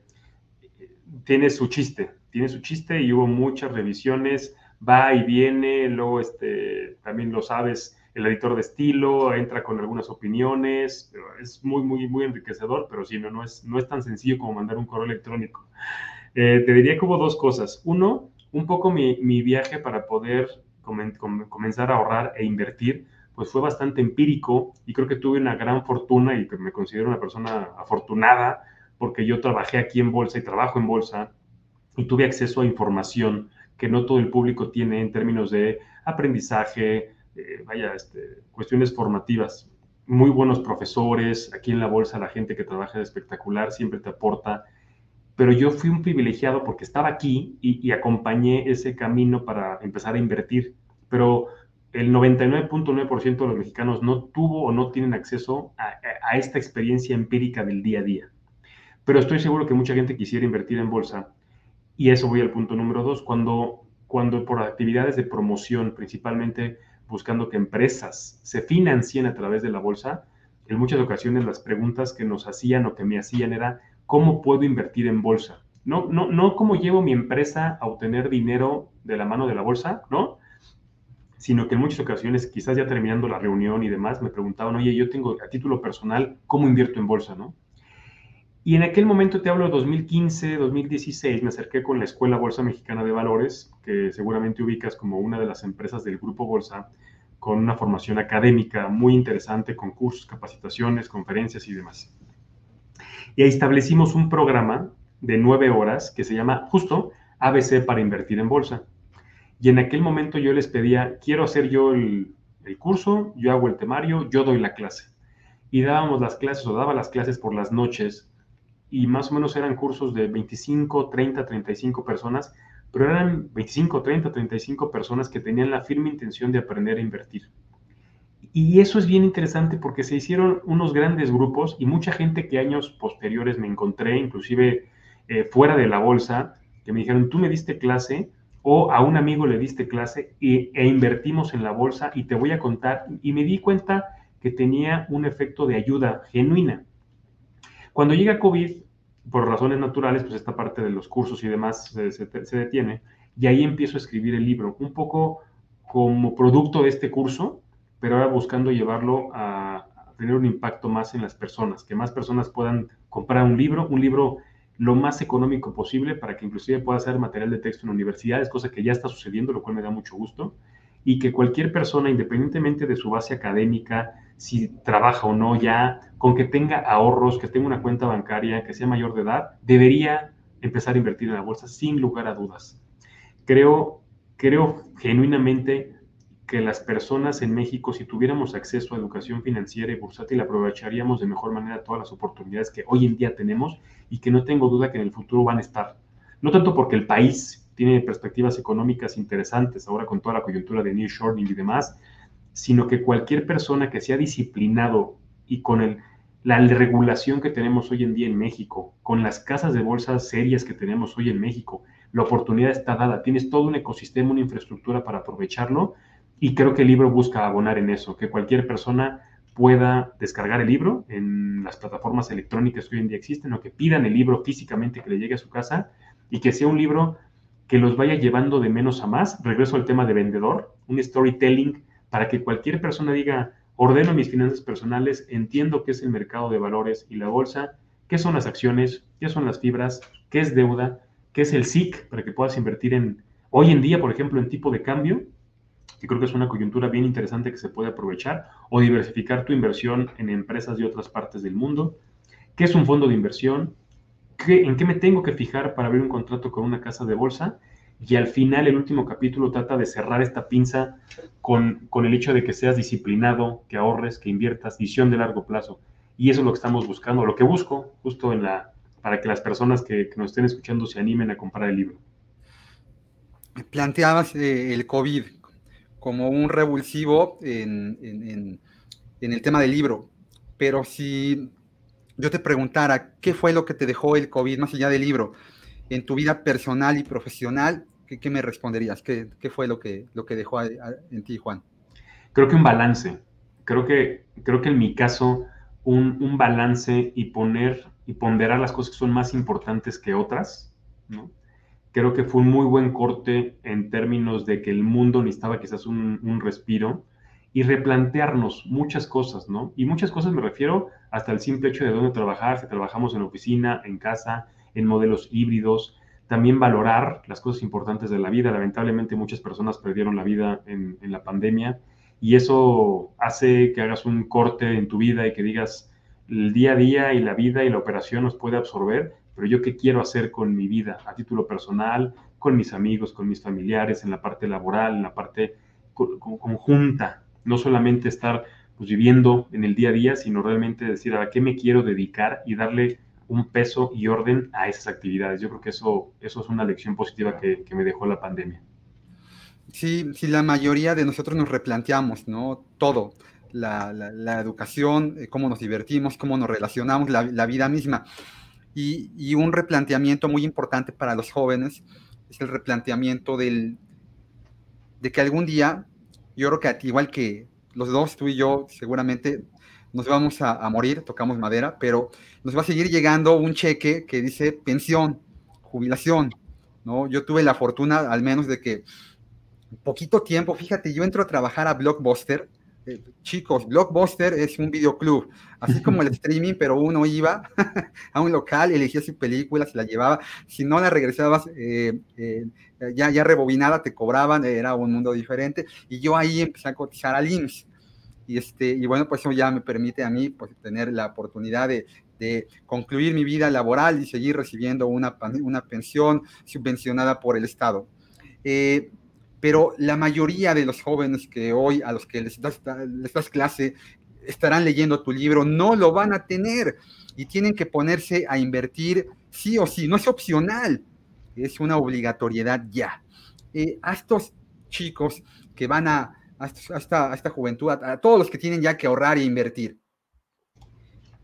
Speaker 3: tiene su chiste, tiene su chiste y hubo muchas revisiones, va y viene, luego este, también lo sabes, el editor de estilo entra con algunas opiniones, es muy, muy, muy enriquecedor, pero sí, no, no, es, no es tan sencillo como mandar un correo electrónico. Eh, te diría que hubo dos cosas. Uno, un poco mi, mi viaje para poder comenzar a ahorrar e invertir, pues fue bastante empírico y creo que tuve una gran fortuna y que me considero una persona afortunada porque yo trabajé aquí en bolsa y trabajo en bolsa y tuve acceso a información que no todo el público tiene en términos de aprendizaje, eh, vaya, este, cuestiones formativas. Muy buenos profesores, aquí en la bolsa la gente que trabaja es espectacular, siempre te aporta pero yo fui un privilegiado porque estaba aquí y, acompañé ese camino para empezar a invertir. Pero el 99.9% de los mexicanos no tuvo o no tienen acceso a, esta experiencia empírica del día a día. Pero estoy seguro que mucha gente quisiera invertir en bolsa. Y eso voy al punto número dos, cuando, cuando por actividades de promoción, principalmente buscando que empresas se financien a través de la bolsa, en muchas ocasiones las preguntas que nos hacían o que me hacían era, cómo puedo invertir en bolsa. No, no, no cómo llevo mi empresa a obtener dinero de la mano de la bolsa, ¿no? Sino que en muchas ocasiones, quizás ya terminando la reunión y demás, me preguntaban, oye, yo tengo a título personal, ¿cómo invierto en bolsa, no? Y en aquel momento, te hablo de 2015, 2016, me acerqué con la Escuela Bolsa Mexicana de Valores, que seguramente ubicas como una de las empresas del Grupo Bolsa, con una formación académica muy interesante, con cursos, capacitaciones, conferencias y demás. Y establecimos un programa de nueve horas que se llama justo ABC para invertir en bolsa. Y en aquel momento yo les pedía, quiero hacer yo el, curso, yo hago el temario, yo doy la clase. Y dábamos las clases o daba las clases por las noches y más o menos eran cursos de 25, 30, 35 personas, pero eran 25, 30, 35 personas que tenían la firme intención de aprender a invertir. Y eso es bien interesante porque se hicieron unos grandes grupos y mucha gente que años posteriores me encontré, inclusive eh, fuera de la bolsa, que me dijeron, tú me diste clase o a un amigo le diste clase e, invertimos en la bolsa y te voy a contar. Y me di cuenta que tenía un efecto de ayuda genuina. Cuando llega COVID, por razones naturales, pues esta parte de los cursos y demás se detiene y ahí empiezo a escribir el libro, un poco como producto de este curso pero ahora buscando llevarlo a, tener un impacto más en las personas, que más personas puedan comprar un libro, un libro lo más económico posible para que inclusive pueda ser material de texto en universidades, cosa que ya está sucediendo, lo cual me da mucho gusto, y que cualquier persona, independientemente de su base académica, si trabaja o no ya, con que tenga ahorros, que tenga una cuenta bancaria, que sea mayor de edad, debería empezar a invertir en la bolsa sin lugar a dudas. Creo, creo genuinamente que las personas en México, si tuviéramos acceso a educación financiera y bursátil, aprovecharíamos de mejor manera todas las oportunidades que hoy en día tenemos y que no tengo duda que en el futuro van a estar. No tanto porque el país tiene perspectivas económicas interesantes ahora con toda la coyuntura de nearshoring y demás, sino que cualquier persona que sea disciplinado y con el, la regulación que tenemos hoy en día en México, con las casas de bolsas serias que tenemos hoy en México, la oportunidad está dada. Tienes todo un ecosistema, una infraestructura para aprovecharlo y creo que el libro busca abonar en eso, que cualquier persona pueda descargar el libro en las plataformas electrónicas que hoy en día existen o que pidan el libro físicamente que le llegue a su casa y que sea un libro que los vaya llevando de menos a más. Regreso al tema de vendedor, un storytelling para que cualquier persona diga, ordeno mis finanzas personales, entiendo qué es el mercado de valores y la bolsa, qué son las acciones, qué son las fibras, qué es deuda, qué es el SIC, para que puedas invertir en, hoy en día, por ejemplo, en tipo de cambio, que creo que es una coyuntura bien interesante que se puede aprovechar, o diversificar tu inversión en empresas de otras partes del mundo. ¿Qué es un fondo de inversión? ¿Qué, ¿En qué me tengo que fijar para abrir un contrato con una casa de bolsa? Y al final, el último capítulo trata de cerrar esta pinza con, con el hecho de que seas disciplinado, que ahorres, que inviertas, visión de largo plazo. Y eso es lo que estamos buscando, lo que busco justo en la, para que las personas que, nos estén escuchando se animen a comprar el libro.
Speaker 2: Planteabas eh, el COVID como un revulsivo en, el tema del libro, pero si yo te preguntara qué fue lo que te dejó el COVID más allá del libro en tu vida personal y profesional, ¿qué, me responderías? ¿Qué, fue lo que, lo que dejó en ti, Juan?
Speaker 3: Creo que un balance. Creo que, creo que en mi caso, un, un balance y poner y ponderar las cosas que son más importantes que otras, ¿no? Creo que fue un muy buen corte en términos de que el mundo necesitaba quizás un, un respiro y replantearnos muchas cosas, ¿no? Y muchas cosas me refiero hasta el simple hecho de dónde trabajar, si trabajamos en oficina, en casa, en modelos híbridos, también valorar las cosas importantes de la vida. Lamentablemente muchas personas perdieron la vida en, en, la pandemia y eso hace que hagas un corte en tu vida y que digas, el día a día y la vida y la operación nos puede absorber, pero yo qué quiero hacer con mi vida a título personal, con mis amigos, con mis familiares, en la parte laboral, en la parte conjunta, no solamente estar pues, viviendo en el día a día, sino realmente decir a qué me quiero dedicar y darle un peso y orden a esas actividades. Yo creo que eso, eso es una lección positiva que, me dejó la pandemia.
Speaker 2: Sí, sí, la mayoría de nosotros nos replanteamos, ¿no? Todo, la, la, educación, eh, cómo nos divertimos, cómo nos relacionamos, la, la vida misma. Y, un replanteamiento muy importante para los jóvenes es el replanteamiento del, de que algún día yo creo que igual que los dos, tú y yo, seguramente nos vamos a, morir, tocamos madera, pero nos va a seguir llegando un cheque que dice pensión, jubilación, ¿no? Yo tuve la fortuna al menos de que poquito tiempo, fíjate, yo entro a trabajar a Blockbuster, eh, chicos, Blockbuster es un videoclub, así como el *laughs* streaming, pero uno iba *laughs* a un local, elegía su película, se la llevaba, si no la regresabas eh, eh, ya, ya rebobinada, te cobraban, era un mundo diferente, y yo ahí empecé a cotizar al IMSS, y, este, y bueno, pues eso ya me permite a mí pues, tener la oportunidad de, de concluir mi vida laboral y seguir recibiendo una, una pensión subvencionada por el Estado. Eh, pero la mayoría de los jóvenes que hoy a los que les das, les das clase estarán leyendo tu libro, no lo van a tener y tienen que ponerse a invertir sí o sí, no es opcional, es una obligatoriedad ya. Eh, a estos chicos que van a, a, esta, a esta, juventud, a, todos los que tienen ya que ahorrar e invertir,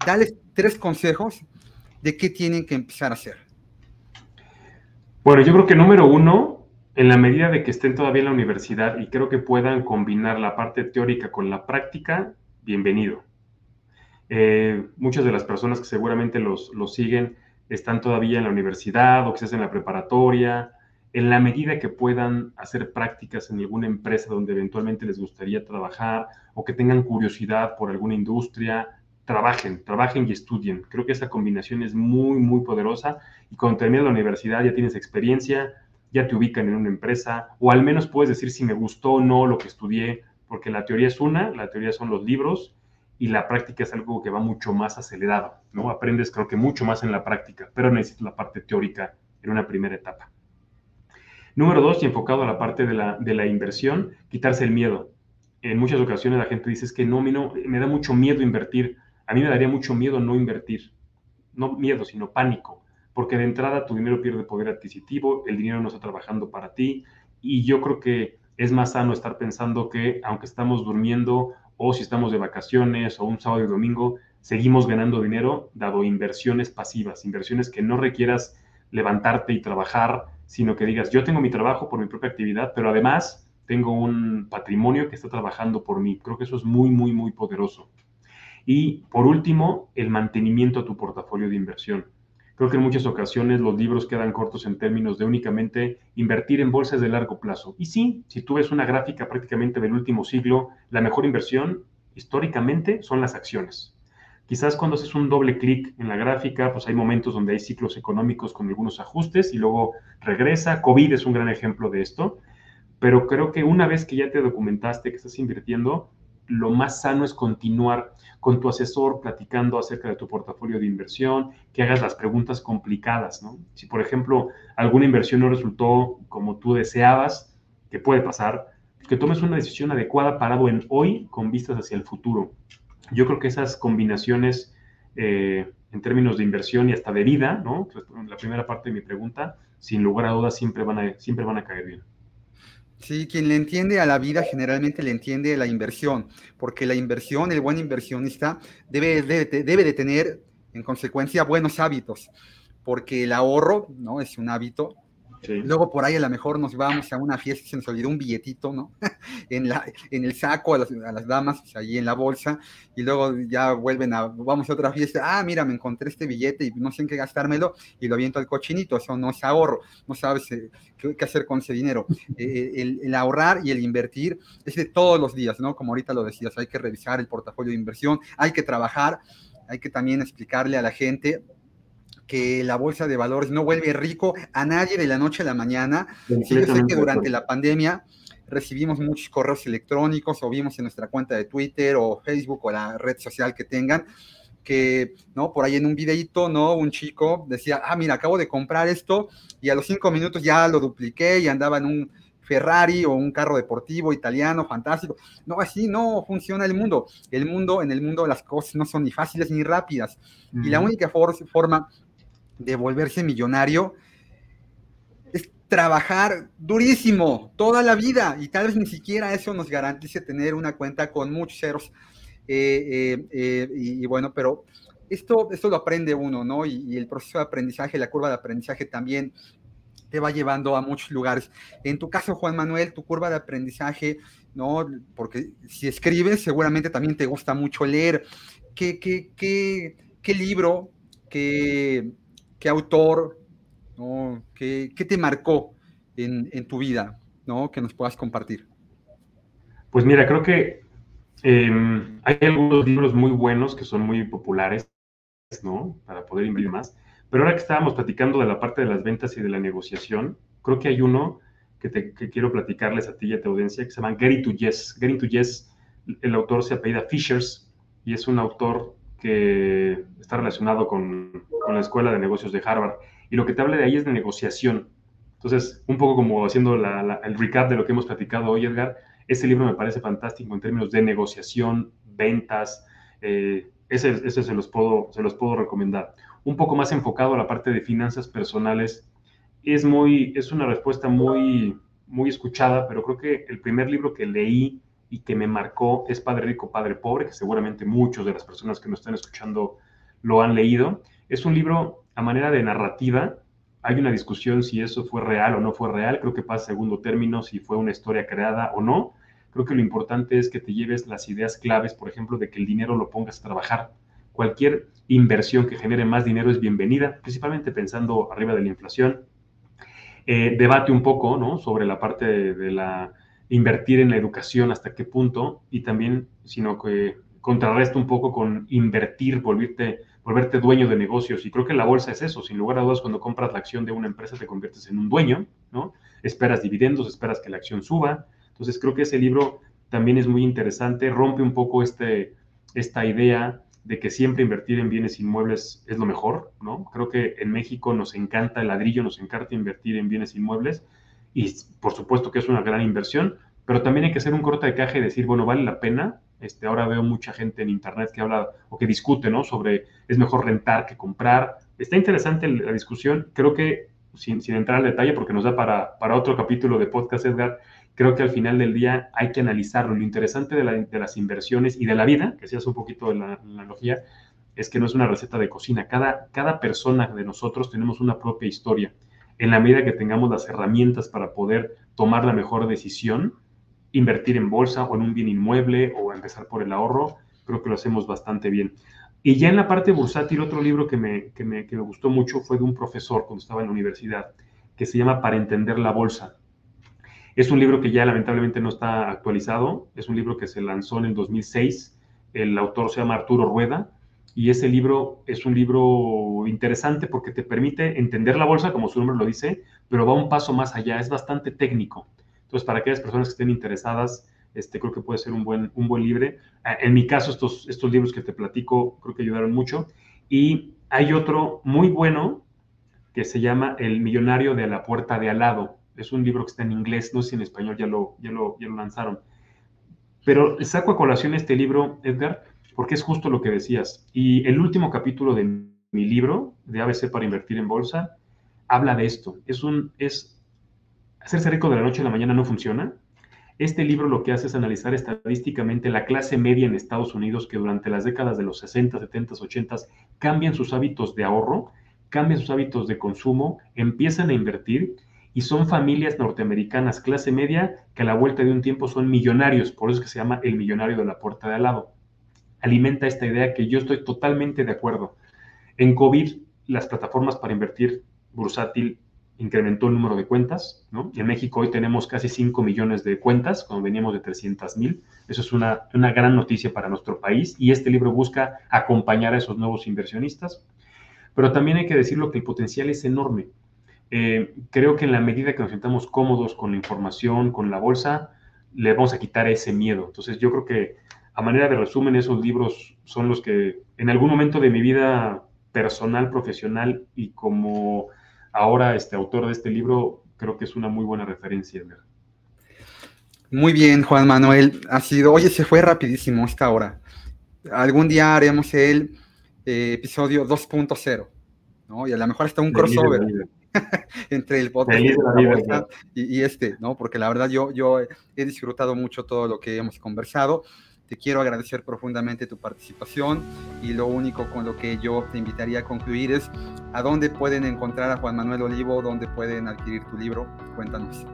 Speaker 2: dales tres consejos de qué tienen que empezar a hacer.
Speaker 3: Bueno, yo creo que número uno, en la medida de que estén todavía en la universidad y creo que puedan combinar la parte teórica con la práctica, bienvenido. Eh, muchas de las personas que seguramente los, los, siguen están todavía en la universidad o quizás en la preparatoria. En la medida que puedan hacer prácticas en alguna empresa donde eventualmente les gustaría trabajar o que tengan curiosidad por alguna industria, trabajen, trabajen y estudien. Creo que esa combinación es muy, muy poderosa y cuando terminas la universidad ya tienes experiencia, ya te ubican en una empresa, o al menos puedes decir si me gustó o no lo que estudié, porque la teoría es una, la teoría son los libros, y la práctica es algo que va mucho más acelerado, ¿no? Aprendes creo que mucho más en la práctica, pero necesitas la parte teórica en una primera etapa. Número dos, y enfocado a la parte de la, de la inversión, quitarse el miedo. En muchas ocasiones la gente dice es que no, no, me da mucho miedo invertir. A mí me daría mucho miedo no invertir. No miedo, sino pánico porque de entrada tu dinero pierde poder adquisitivo, el dinero no está trabajando para ti y yo creo que es más sano estar pensando que aunque estamos durmiendo o si estamos de vacaciones o un sábado y domingo, seguimos ganando dinero dado inversiones pasivas, inversiones que no requieras levantarte y trabajar, sino que digas, yo tengo mi trabajo por mi propia actividad, pero además tengo un patrimonio que está trabajando por mí. Creo que eso es muy, muy, muy poderoso. Y por último, el mantenimiento de tu portafolio de inversión. Creo que en muchas ocasiones los libros quedan cortos en términos de únicamente invertir en bolsas de largo plazo. Y sí, si tú ves una gráfica prácticamente del último siglo, la mejor inversión históricamente son las acciones. Quizás cuando haces un doble clic en la gráfica, pues hay momentos donde hay ciclos económicos con algunos ajustes y luego regresa. COVID es un gran ejemplo de esto. Pero creo que una vez que ya te documentaste que estás invirtiendo, lo más sano es continuar con tu asesor platicando acerca de tu portafolio de inversión, que hagas las preguntas complicadas, ¿no? Si, por ejemplo, alguna inversión no resultó como tú deseabas, que puede pasar, que tomes una decisión adecuada parado en hoy con vistas hacia el futuro. Yo creo que esas combinaciones eh, en términos de inversión y hasta de vida, ¿no? La primera parte de mi pregunta, sin lugar a dudas, siempre van a, siempre van a caer bien.
Speaker 2: Sí, quien le entiende a la vida generalmente le entiende la inversión, porque la inversión, el buen inversionista, debe, debe de tener en consecuencia buenos hábitos, porque el ahorro, ¿no? Es un hábito Luego por ahí a lo mejor nos vamos a una fiesta y se nos olvidó un billetito, ¿no? *laughs* en, la, en el saco a las, damas, ahí en la bolsa, y luego ya vuelven a, vamos a otra fiesta, ah, mira, me encontré este billete y no sé en qué gastármelo, y lo aviento al cochinito, eso no es ahorro, no sabes eh, qué, qué, hacer con ese dinero. Eh, eh, el, el, ahorrar y el invertir es de todos los días, ¿no? Como ahorita lo decías, hay que revisar el portafolio de inversión, hay que trabajar, hay que también explicarle a la gente que la bolsa de valores no vuelve rico a nadie de la noche a la mañana. Sí, yo sé que durante la pandemia recibimos muchos correos electrónicos o vimos en nuestra cuenta de Twitter o Facebook o la red social que tengan que, ¿no? Por ahí en un videito, ¿no? Un chico decía, ah, mira, acabo de comprar esto y a los cinco minutos ya lo dupliqué y andaba en un Ferrari o un carro deportivo italiano fantástico. No, así no funciona el mundo. El mundo, en el mundo las cosas no son ni fáciles ni rápidas. Y la única forma de volverse millonario es trabajar durísimo toda la vida y tal vez ni siquiera eso nos garantice tener una cuenta con muchos ceros. Eh, eh, eh, y, bueno, pero esto, esto lo aprende uno, ¿no? Y, el proceso de aprendizaje, la curva de aprendizaje también te va llevando a muchos lugares. En tu caso, Juan Manuel, tu curva de aprendizaje, ¿no? Porque si escribes, seguramente también te gusta mucho leer. ¿Qué, qué, qué, qué libro, qué autor, ¿no? ¿Qué, ¿Qué, te marcó en, en, tu vida, ¿no? Que nos puedas compartir.
Speaker 3: Pues mira, creo que eh, hay algunos libros muy buenos que son muy populares, ¿no? Para poder invertir más. Pero ahora que estábamos platicando de la parte de las ventas y de la negociación, creo que hay uno que, te, que quiero platicarles a ti y a tu audiencia que se llama Getting to Yes. Getting to Yes, el autor se apellida Fishers y es un autor que está relacionado con, con, la Escuela de Negocios de Harvard. Y lo que te habla de ahí es de negociación. Entonces, un poco como haciendo la, el recap de lo que hemos platicado hoy, Edgar, ese libro me parece fantástico en términos de negociación, ventas. Eh, ese, ese se, los puedo, se los puedo recomendar. Un poco más enfocado a la parte de finanzas personales. Es, muy, es una respuesta muy, muy escuchada, pero creo que el primer libro que leí y que me marcó es Padre Rico, Padre Pobre, que seguramente muchos de las personas que nos están escuchando lo han leído. Es un libro a manera de narrativa. Hay una discusión si eso fue real o no fue real. Creo que pasa segundo término si fue una historia creada o no. Creo que lo importante es que te lleves las ideas claves, por ejemplo, de que el dinero lo pongas a trabajar. Cualquier inversión que genere más dinero es bienvenida, principalmente pensando arriba de la inflación. Eh, debate un poco ¿no? sobre la parte de, de la invertir en la educación, hasta qué punto, y también, sino que contrarresta un poco con invertir, volverte, volverte dueño de negocios. Y creo que la bolsa es eso, sin lugar a dudas, cuando compras la acción de una empresa te conviertes en un dueño, ¿no? Esperas dividendos, esperas que la acción suba. Entonces creo que ese libro también es muy interesante, rompe un poco este, esta idea de que siempre invertir en bienes inmuebles es lo mejor, ¿no? Creo que en México nos encanta el ladrillo, nos encanta invertir en bienes inmuebles, y por supuesto que es una gran inversión, pero también hay que hacer un corte de caja y decir, bueno, vale la pena. Este, ahora veo mucha gente en internet que habla o que discute, ¿no? Sobre es mejor rentar que comprar. Está interesante la discusión. Creo que, sin, sin entrar al detalle, porque nos da para, para otro capítulo de podcast, Edgar, creo que al final del día hay que analizarlo. Lo interesante de, la, de las inversiones y de la vida, que seas un poquito de la, la, analogía, es que no es una receta de cocina. Cada, cada persona de nosotros tenemos una propia historia en la medida que tengamos las herramientas para poder tomar la mejor decisión, invertir en bolsa o en un bien inmueble o empezar por el ahorro, creo que lo hacemos bastante bien. Y ya en la parte bursátil, otro libro que me, que me, que me gustó mucho fue de un profesor cuando estaba en la universidad, que se llama Para entender la bolsa. Es un libro que ya lamentablemente no está actualizado, es un libro que se lanzó en el 2006, el autor se llama Arturo Rueda, y ese libro es un libro interesante porque te permite entender la bolsa, como su nombre lo dice, pero va un paso más allá, es bastante técnico. Entonces, para aquellas personas que estén interesadas, este, creo que puede ser un buen, un buen libro. Ah, en mi caso, estos, estos libros que te platico creo que ayudaron mucho. Y hay otro muy bueno que se llama El millonario de la puerta de al lado. Es un libro que está en inglés, no sé si en español ya lo, ya lo, ya lo lanzaron. Pero saco a colación este libro, Edgar, porque es justo lo que decías. Y el último capítulo de mi libro, de ABC para invertir en bolsa, habla de esto. Es un, es, hacerse rico de la noche a la mañana no funciona. Este libro lo que hace es analizar estadísticamente la clase media en Estados Unidos que durante las décadas de los 60, 70, 80 cambian sus hábitos de ahorro, cambian sus hábitos de consumo, empiezan a invertir y son familias norteamericanas clase media que a la vuelta de un tiempo son millonarios, por eso es que se llama el millonario de la puerta de al lado. Alimenta esta idea que yo estoy totalmente de acuerdo. En COVID, las plataformas para invertir bursátil incrementó el número de cuentas, ¿no? En México hoy tenemos casi 5 millones de cuentas, cuando veníamos de 300 mil. Eso es una, una gran noticia para nuestro país y este libro busca acompañar a esos nuevos inversionistas. Pero también hay que decirlo que el potencial es enorme. Eh, creo que en la medida que nos sentamos cómodos con la información, con la bolsa, le vamos a quitar ese miedo. Entonces yo creo que a manera de resumen, esos libros son los que en algún momento de mi vida personal, profesional y como ahora este autor de este libro, creo que es una muy buena referencia.
Speaker 2: Muy bien, Juan Manuel. Ha sido, oye, se fue rapidísimo esta hora. Algún día haremos el eh, episodio 2.0, ¿no? Y a lo mejor hasta un crossover *laughs* entre el podcast y, y, este, ¿no? Porque la verdad yo, yo he disfrutado mucho todo lo que hemos conversado. Te quiero agradecer profundamente tu participación y lo único con lo que yo te invitaría a concluir es a dónde pueden encontrar a Juan Manuel Olivo, dónde pueden adquirir tu libro. Cuéntanos.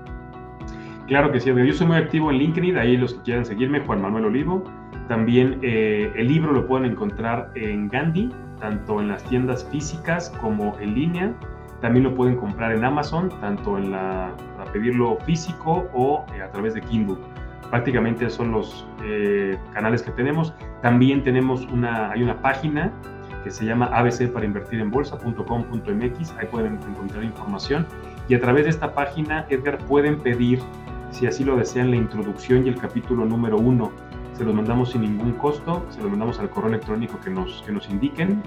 Speaker 3: Claro que sí, yo soy muy activo en LinkedIn, ahí los que quieran seguirme, Juan Manuel Olivo. También eh, el libro lo pueden encontrar en Gandhi, tanto en las tiendas físicas como en línea. También lo pueden comprar en Amazon, tanto en la, para pedirlo físico o eh, a través de Kindle prácticamente son los eh, canales que tenemos. También tenemos una, hay una página que se llama ABC para invertir en bolsa.com.mx, ahí pueden encontrar información y a través de esta página, Edgar, pueden pedir, si así lo desean, la introducción y el capítulo número uno. Se los mandamos sin ningún costo, se los mandamos al correo electrónico que nos, que nos indiquen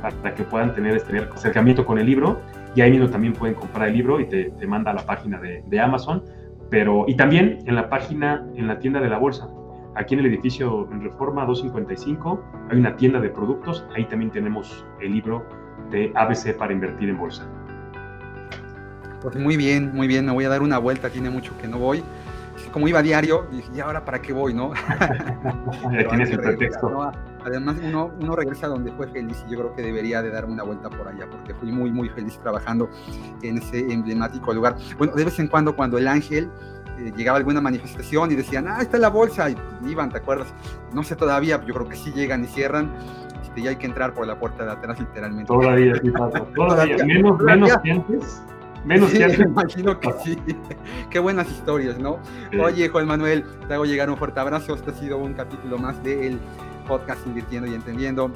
Speaker 3: para que puedan tener este acercamiento con el libro y ahí mismo también pueden comprar el libro y te, te manda a la página de, de Amazon pero, y también en la página, en la tienda de la bolsa. Aquí en el edificio en Reforma 255 hay una tienda de productos, ahí también tenemos el libro de ABC para invertir en bolsa.
Speaker 2: Pues muy bien, muy bien, me voy a dar una vuelta, tiene mucho que no voy. Como iba a diario, dije, ¿y ahora para qué voy, no? *laughs*
Speaker 3: ya tienes el pretexto.
Speaker 2: Además, uno, uno regresa donde fue feliz y yo creo que debería de darme una vuelta por allá, porque fui muy, muy feliz trabajando en ese emblemático lugar. Bueno, de vez en cuando, cuando el ángel eh, llegaba a alguna manifestación y decían, ah, está la bolsa, y iban, ¿te acuerdas? No sé todavía, yo creo que sí llegan y cierran, este, y hay que entrar por la puerta de atrás literalmente.
Speaker 3: Todavía, sí pasa, *laughs* todavía, menos, menos que antes. Menos
Speaker 2: sí, *laughs* imagino que sí. Qué buenas historias, ¿no? Oye, Juan Manuel, te hago llegar un fuerte abrazo. Este ha sido un capítulo más del podcast Invirtiendo y Entendiendo.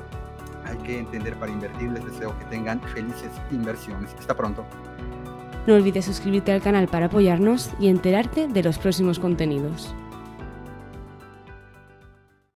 Speaker 2: Hay que entender para invertir. Les deseo que tengan felices inversiones. Hasta pronto.
Speaker 1: No olvides suscribirte al canal para apoyarnos y enterarte de los próximos contenidos.